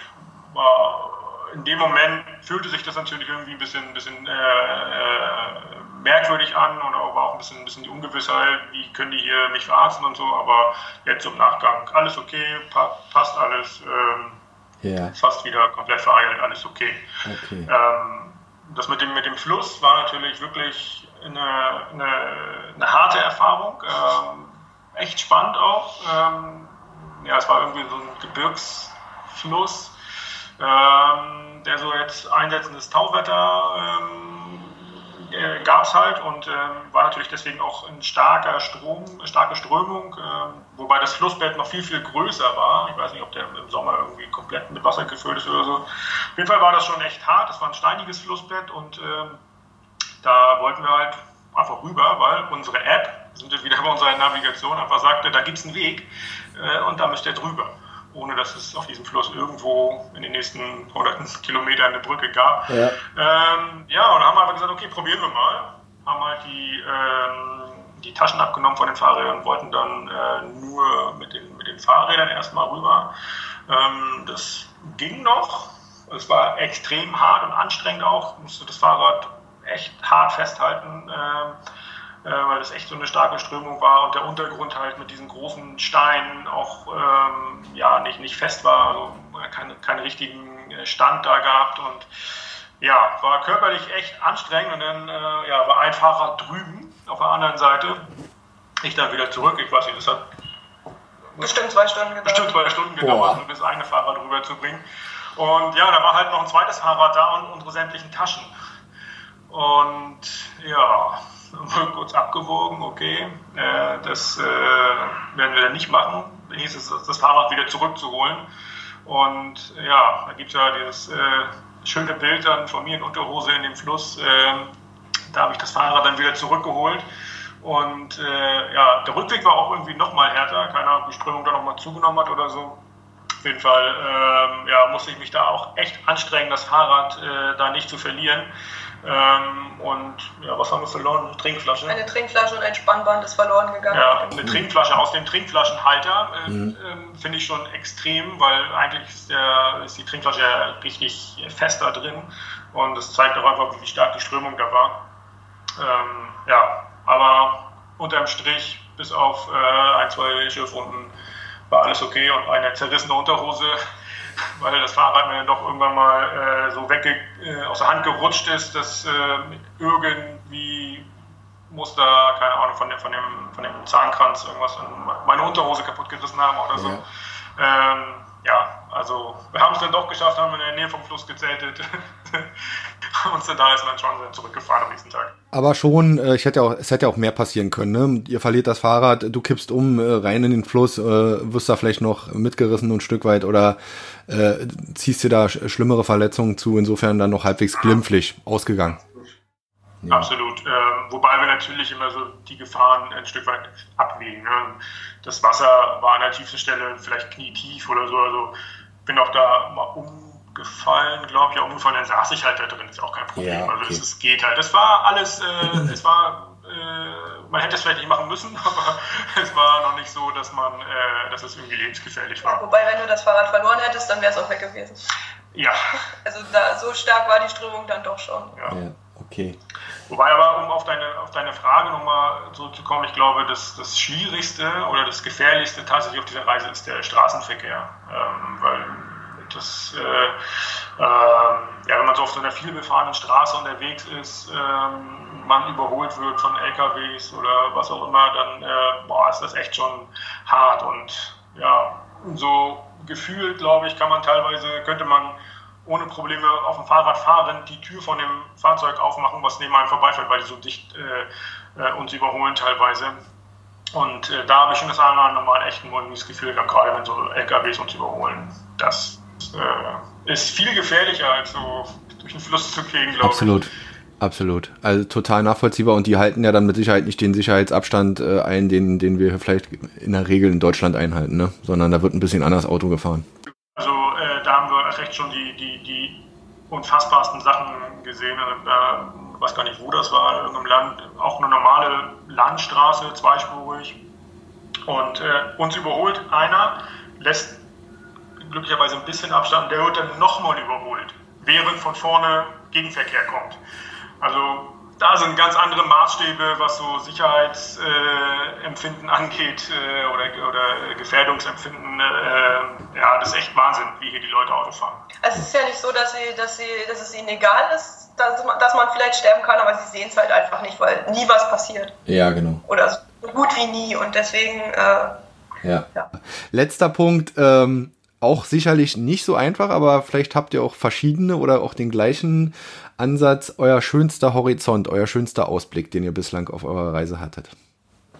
War in dem Moment fühlte sich das natürlich irgendwie ein bisschen, ein bisschen äh, äh, merkwürdig an und auch, ein bisschen, ein bisschen die Ungewissheit, wie können die hier mich verarzten und so, aber jetzt im Nachgang alles okay, pa passt alles, ähm, yeah. fast wieder komplett verheilt, alles okay. okay. Ähm, das mit dem, mit dem Fluss war natürlich wirklich eine, eine, eine harte Erfahrung, ähm, echt spannend auch. Ähm, ja, es war irgendwie so ein Gebirgsfluss, ähm, der so jetzt einsetzendes Tauwetter ähm, äh, gab es halt und ähm, war natürlich deswegen auch ein starker Strom, starke Strömung, ähm, wobei das Flussbett noch viel, viel größer war. Ich weiß nicht, ob der im Sommer irgendwie komplett mit Wasser gefüllt ist oder so. Auf jeden Fall war das schon echt hart. Das war ein steiniges Flussbett und ähm, da wollten wir halt einfach rüber, weil unsere App, sind wir wieder bei unserer Navigation, einfach sagte, da gibt es einen Weg äh, und da müsst ihr drüber ohne dass es auf diesem Fluss irgendwo in den nächsten hunderten Kilometern eine Brücke gab. Ja, ähm, ja und haben wir einfach gesagt, okay, probieren wir mal. Haben halt die, ähm, die Taschen abgenommen von den Fahrrädern und wollten dann äh, nur mit den, mit den Fahrrädern erstmal rüber. Ähm, das ging noch. Es war extrem hart und anstrengend auch. Musste das Fahrrad echt hart festhalten. Ähm, äh, weil das echt so eine starke Strömung war und der Untergrund halt mit diesen großen Steinen auch ähm, ja, nicht, nicht fest war, also keinen keinen richtigen äh, Stand da gehabt und ja, war körperlich echt anstrengend und dann äh, ja, war ein Fahrrad drüben auf der anderen Seite. Ich dann wieder zurück, ich weiß nicht, das hat bestimmt zwei Stunden gedauert. Bestimmt zwei Stunden gedauert, um das eine Fahrrad rüber zu bringen. Und ja, da war halt noch ein zweites Fahrrad da und unsere sämtlichen Taschen. Und ja, kurz abgewogen, okay, äh, das äh, werden wir dann nicht machen. Dann hieß es, das Fahrrad wieder zurückzuholen. Und ja, da gibt es ja dieses äh, schöne Bild dann von mir in Unterhose in dem Fluss. Ähm, da habe ich das Fahrrad dann wieder zurückgeholt. Und äh, ja, der Rückweg war auch irgendwie nochmal härter. Keine Ahnung, ob die Strömung da nochmal zugenommen hat oder so. Auf jeden Fall ähm, ja, musste ich mich da auch echt anstrengen, das Fahrrad äh, da nicht zu verlieren. Ähm, und ja, was haben wir verloren? Eine Trinkflasche. Eine Trinkflasche und ein Spannband ist verloren gegangen. Ja, eine Trinkflasche aus dem Trinkflaschenhalter äh, mhm. äh, finde ich schon extrem, weil eigentlich ist, der, ist die Trinkflasche ja richtig fest da drin und das zeigt auch einfach, wie stark die Strömung da war. Ähm, ja, aber unterm Strich, bis auf äh, ein, zwei Schiffrunden, war alles okay und eine zerrissene Unterhose weil das Fahrrad mir dann doch irgendwann mal äh, so weg äh, aus der Hand gerutscht ist, dass äh, irgendwie muss da, keine Ahnung, von dem, von dem, von dem Zahnkranz irgendwas an meine Unterhose kaputt gerissen haben oder so. Ja. Ähm, ja, also wir haben es dann doch geschafft, haben in der Nähe vom Fluss gezeltet und sind da ist dann schon zurückgefahren am nächsten Tag. Aber schon, äh, ich hätte auch, es hätte auch mehr passieren können. Ne? Ihr verliert das Fahrrad, du kippst um, äh, rein in den Fluss, äh, wirst da vielleicht noch mitgerissen ein Stück weit oder äh, ziehst dir da schlimmere Verletzungen zu, insofern dann noch halbwegs glimpflich ausgegangen. Ja. Absolut. Ähm, wobei wir natürlich immer so die Gefahren ein Stück weit abwägen. Ne? Das Wasser war an der tiefsten Stelle vielleicht knietief oder so. Also bin auch da mal umgefallen, glaube ich, auch umgefallen, dann saß ich halt da drin, ist auch kein Problem. Ja, also okay. Also es, es, geht halt. Das war alles, äh, es war, äh, man hätte es vielleicht nicht machen müssen, aber es war noch nicht so, dass man, äh, dass es irgendwie lebensgefährlich war. Ja, wobei, wenn du das Fahrrad verloren hättest, dann wäre es auch weg gewesen. Ja. Also da, so stark war die Strömung dann doch schon. Ja. ja. Okay. Wobei aber, um auf deine, auf deine Frage nochmal zurückzukommen, ich glaube, das, das Schwierigste oder das Gefährlichste tatsächlich auf dieser Reise ist der Straßenverkehr. Ähm, weil das, äh, äh, ja, wenn man so auf so einer vielbefahrenen Straße unterwegs ist, ähm, man überholt wird von LKWs oder was auch immer, dann äh, boah, ist das echt schon hart. Und ja, so gefühlt, glaube ich, kann man teilweise, könnte man ohne Probleme auf dem Fahrrad fahren, die Tür von dem Fahrzeug aufmachen, was neben einem vorbeifährt, weil die so dicht äh, äh uns überholen teilweise. Und äh, da habe ich schon das eine oder andere Mal echt ein mulmiges Gefühl gehabt, gerade wenn so LKWs uns überholen. Das äh, ist viel gefährlicher, als so durch den Fluss zu gehen, glaube ich. Absolut. Absolut. Also total nachvollziehbar und die halten ja dann mit Sicherheit nicht den Sicherheitsabstand äh, ein, den, den wir vielleicht in der Regel in Deutschland einhalten, ne? sondern da wird ein bisschen anders Auto gefahren. Also äh, da haben wir recht schon die, die, die unfassbarsten Sachen gesehen. Also, äh, weiß gar nicht, wo das war, in irgendeinem Land, auch eine normale Landstraße, zweispurig. Und äh, uns überholt einer, lässt glücklicherweise ein bisschen Abstand, der wird dann nochmal überholt, während von vorne Gegenverkehr kommt. Also da sind ganz andere Maßstäbe, was so Sicherheitsempfinden äh, angeht äh, oder, oder Gefährdungsempfinden. Ja, das ist echt Wahnsinn, wie hier die Leute Auto fahren. Also es ist ja nicht so, dass, sie, dass, sie, dass es ihnen egal ist, dass man, dass man vielleicht sterben kann, aber sie sehen es halt einfach nicht, weil nie was passiert. Ja, genau. Oder so gut wie nie und deswegen. Äh, ja. ja. Letzter Punkt. Ähm auch sicherlich nicht so einfach, aber vielleicht habt ihr auch verschiedene oder auch den gleichen Ansatz, euer schönster Horizont, euer schönster Ausblick, den ihr bislang auf eurer Reise hattet?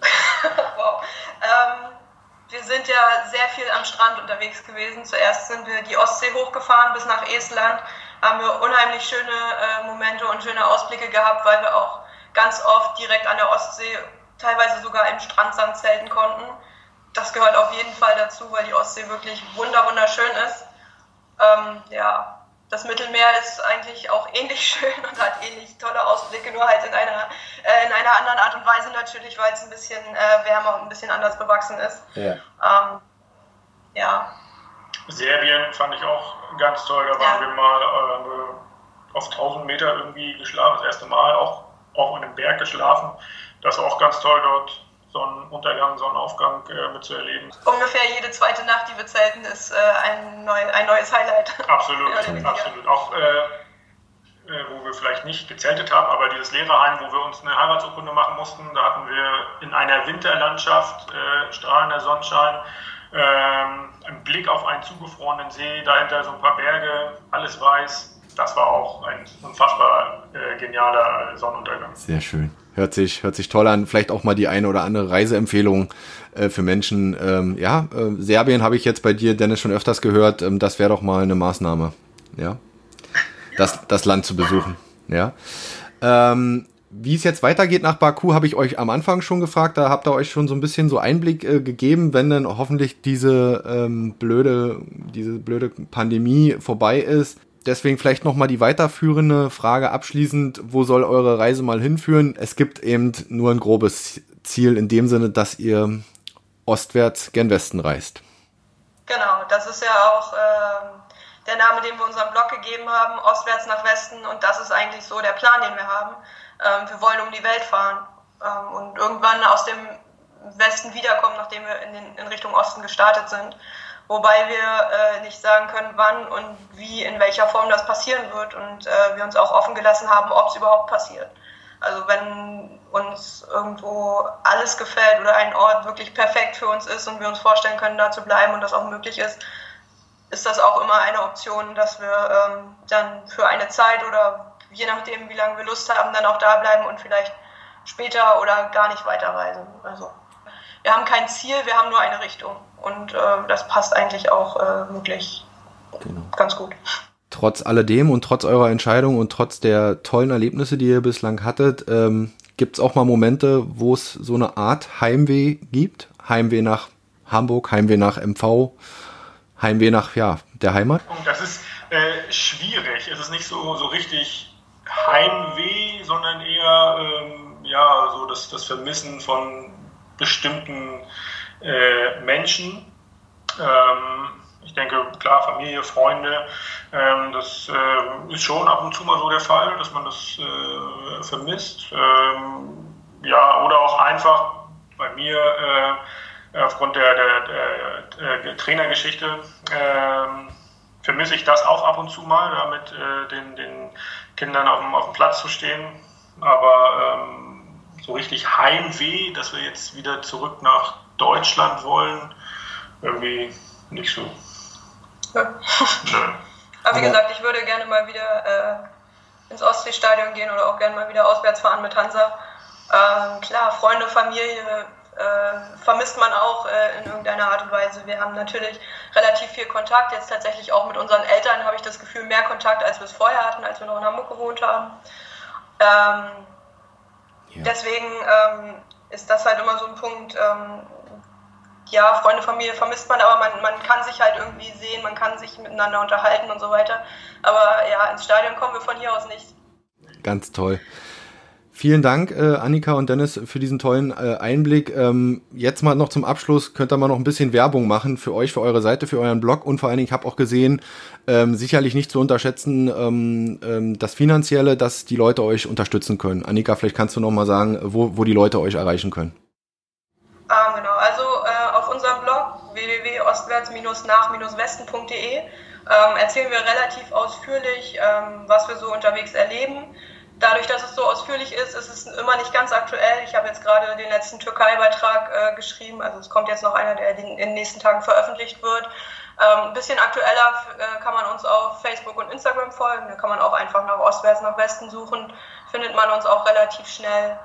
wow. Ähm, wir sind ja viel am Strand unterwegs gewesen. Zuerst sind wir die Ostsee hochgefahren bis nach Estland, haben wir unheimlich schöne äh, Momente und schöne Ausblicke gehabt, weil wir auch ganz oft direkt an der Ostsee, teilweise sogar im Strandsand zelten konnten. Das gehört auf jeden Fall dazu, weil die Ostsee wirklich wunderschön ist. Ähm, ja, das Mittelmeer ist eigentlich auch ähnlich schön und hat ähnlich tolle Ausblicke, nur halt in einer, äh, in einer anderen Art und Weise natürlich, weil es ein bisschen äh, wärmer und ein bisschen anders bewachsen ist. Ja. Ähm, ja. Serbien fand ich auch ganz toll, da waren ja. wir mal äh, auf 1000 Meter irgendwie geschlafen, das erste Mal auch auf einem Berg geschlafen. Das war auch ganz toll dort Sonnenuntergang, Sonnenaufgang äh, mitzuerleben. Ungefähr jede zweite Nacht, die wir zelten, ist äh, ein, neu, ein neues Highlight. Absolut, absolut. Auch äh, äh, wo wir vielleicht nicht gezeltet haben, aber dieses Lehrerheim, wo wir uns eine Heiratsurkunde machen mussten, da hatten wir in einer Winterlandschaft äh, strahlender Sonnenschein, ähm, einen Blick auf einen zugefrorenen See, dahinter so ein paar Berge, alles weiß. Das war auch ein unfassbar äh, genialer Sonnenuntergang. Sehr schön. Hört sich, hört sich toll an. Vielleicht auch mal die eine oder andere Reiseempfehlung äh, für Menschen. Ähm, ja, äh, Serbien habe ich jetzt bei dir, Dennis, schon öfters gehört. Ähm, das wäre doch mal eine Maßnahme. Ja. Das, das Land zu besuchen. Ja. Ähm, wie es jetzt weitergeht nach Baku, habe ich euch am Anfang schon gefragt. Da habt ihr euch schon so ein bisschen so Einblick äh, gegeben, wenn dann hoffentlich diese ähm, blöde, diese blöde Pandemie vorbei ist deswegen vielleicht nochmal die weiterführende Frage abschließend, wo soll eure Reise mal hinführen? Es gibt eben nur ein grobes Ziel in dem Sinne, dass ihr ostwärts gen Westen reist. Genau, das ist ja auch äh, der Name, den wir unserem Blog gegeben haben, ostwärts nach Westen und das ist eigentlich so der Plan, den wir haben. Ähm, wir wollen um die Welt fahren ähm, und irgendwann aus dem Westen wiederkommen, nachdem wir in, den, in Richtung Osten gestartet sind wobei wir äh, nicht sagen können, wann und wie, in welcher Form das passieren wird und äh, wir uns auch offen gelassen haben, ob es überhaupt passiert. Also wenn uns irgendwo alles gefällt oder ein Ort wirklich perfekt für uns ist und wir uns vorstellen können, da zu bleiben und das auch möglich ist, ist das auch immer eine Option, dass wir ähm, dann für eine Zeit oder je nachdem, wie lange wir Lust haben, dann auch da bleiben und vielleicht später oder gar nicht weiterreisen. Also wir haben kein Ziel, wir haben nur eine Richtung. Und äh, das passt eigentlich auch äh, wirklich genau. ganz gut. Trotz alledem und trotz eurer Entscheidung und trotz der tollen Erlebnisse, die ihr bislang hattet, ähm, gibt es auch mal Momente, wo es so eine Art Heimweh gibt? Heimweh nach Hamburg, Heimweh nach MV, Heimweh nach ja, der Heimat? Das ist äh, schwierig. Es ist nicht so, so richtig Heimweh, sondern eher ähm, ja, so das, das Vermissen von bestimmten äh, Menschen. Ähm, ich denke, klar, Familie, Freunde, ähm, das äh, ist schon ab und zu mal so der Fall, dass man das äh, vermisst. Ähm, ja, oder auch einfach bei mir äh, aufgrund der, der, der, der Trainergeschichte ähm, vermisse ich das auch ab und zu mal, da mit äh, den, den Kindern auf dem, auf dem Platz zu stehen. Aber ähm, so richtig Heimweh, dass wir jetzt wieder zurück nach Deutschland wollen, irgendwie nicht so. Ja. Nö. Aber wie gesagt, ich würde gerne mal wieder äh, ins Ostseestadion gehen oder auch gerne mal wieder auswärts fahren mit Hansa. Ähm, klar, Freunde, Familie äh, vermisst man auch äh, in irgendeiner Art und Weise. Wir haben natürlich relativ viel Kontakt. Jetzt tatsächlich auch mit unseren Eltern habe ich das Gefühl, mehr Kontakt, als wir es vorher hatten, als wir noch in Hamburg gewohnt haben. Ähm, ja. Deswegen ähm, ist das halt immer so ein Punkt, ähm, ja, Freunde, Familie vermisst man, aber man, man kann sich halt irgendwie sehen, man kann sich miteinander unterhalten und so weiter. Aber ja, ins Stadion kommen wir von hier aus nicht. Ganz toll. Vielen Dank, äh, Annika und Dennis, für diesen tollen äh, Einblick. Ähm, jetzt mal noch zum Abschluss, könnt ihr mal noch ein bisschen Werbung machen für euch, für eure Seite, für euren Blog und vor allen Dingen, ich habe auch gesehen, ähm, sicherlich nicht zu unterschätzen, ähm, ähm, das Finanzielle, dass die Leute euch unterstützen können. Annika, vielleicht kannst du noch mal sagen, wo, wo die Leute euch erreichen können. Ähm, genau, also äh, auf unserem Blog www.ostwärts-nach-westen.de ähm, erzählen wir relativ ausführlich, ähm, was wir so unterwegs erleben dadurch, dass es so ausführlich ist, ist es immer nicht ganz aktuell. Ich habe jetzt gerade den letzten Türkei-Beitrag äh, geschrieben, also es kommt jetzt noch einer, der in den nächsten Tagen veröffentlicht wird. Ähm, ein bisschen aktueller äh, kann man uns auf Facebook und Instagram folgen. Da kann man auch einfach nach Ostwärts, nach Westen suchen. Findet man uns auch relativ schnell.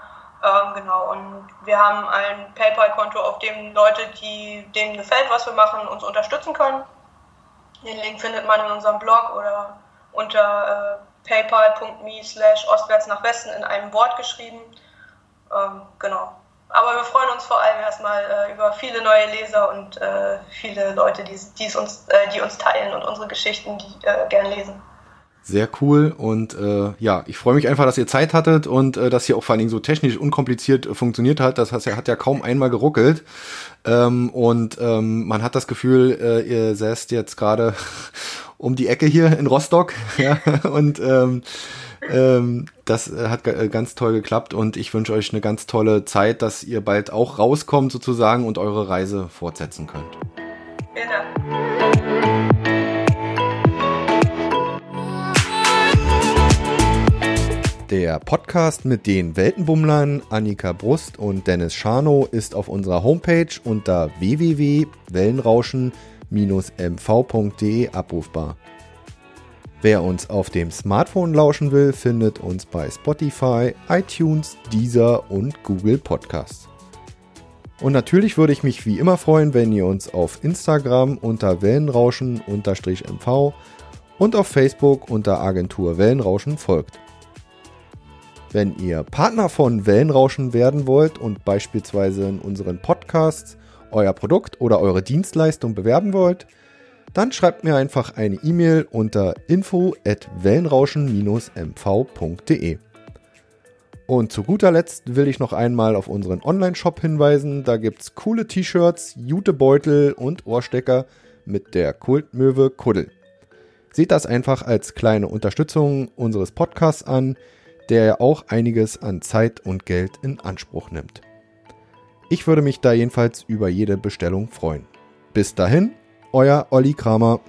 Ähm, genau, und wir haben ein PayPal-Konto, auf dem Leute, die denen gefällt, was wir machen, uns unterstützen können. Den Link findet man in unserem Blog oder unter äh, paypal.me slash ostwärts nach Westen in einem Wort geschrieben. Ähm, genau. Aber wir freuen uns vor allem erstmal äh, über viele neue Leser und äh, viele Leute, die, die, uns, äh, die uns teilen und unsere Geschichten die, äh, gern lesen. Sehr cool und äh, ja, ich freue mich einfach, dass ihr Zeit hattet und äh, dass hier auch vor allen Dingen so technisch unkompliziert äh, funktioniert hat. Das heißt, er hat ja kaum einmal geruckelt ähm, und ähm, man hat das Gefühl, äh, ihr säßt jetzt gerade um die Ecke hier in Rostock. ja, und ähm, ähm, das hat ganz toll geklappt und ich wünsche euch eine ganz tolle Zeit, dass ihr bald auch rauskommt sozusagen und eure Reise fortsetzen könnt. Vielen Dank. Der Podcast mit den Weltenbummlern Annika Brust und Dennis Scharnow ist auf unserer Homepage unter www.wellenrauschen-mv.de abrufbar. Wer uns auf dem Smartphone lauschen will, findet uns bei Spotify, iTunes, Deezer und Google Podcasts. Und natürlich würde ich mich wie immer freuen, wenn ihr uns auf Instagram unter Wellenrauschen-mv und auf Facebook unter Agentur Wellenrauschen folgt. Wenn ihr Partner von Wellenrauschen werden wollt und beispielsweise in unseren Podcasts euer Produkt oder eure Dienstleistung bewerben wollt, dann schreibt mir einfach eine E-Mail unter info@wellenrauschen-mv.de. Und zu guter Letzt will ich noch einmal auf unseren Online-Shop hinweisen. Da gibt es coole T-Shirts, Jutebeutel und Ohrstecker mit der Kultmöwe Kuddel. Seht das einfach als kleine Unterstützung unseres Podcasts an der ja auch einiges an Zeit und Geld in Anspruch nimmt. Ich würde mich da jedenfalls über jede Bestellung freuen. Bis dahin, euer Olli Kramer.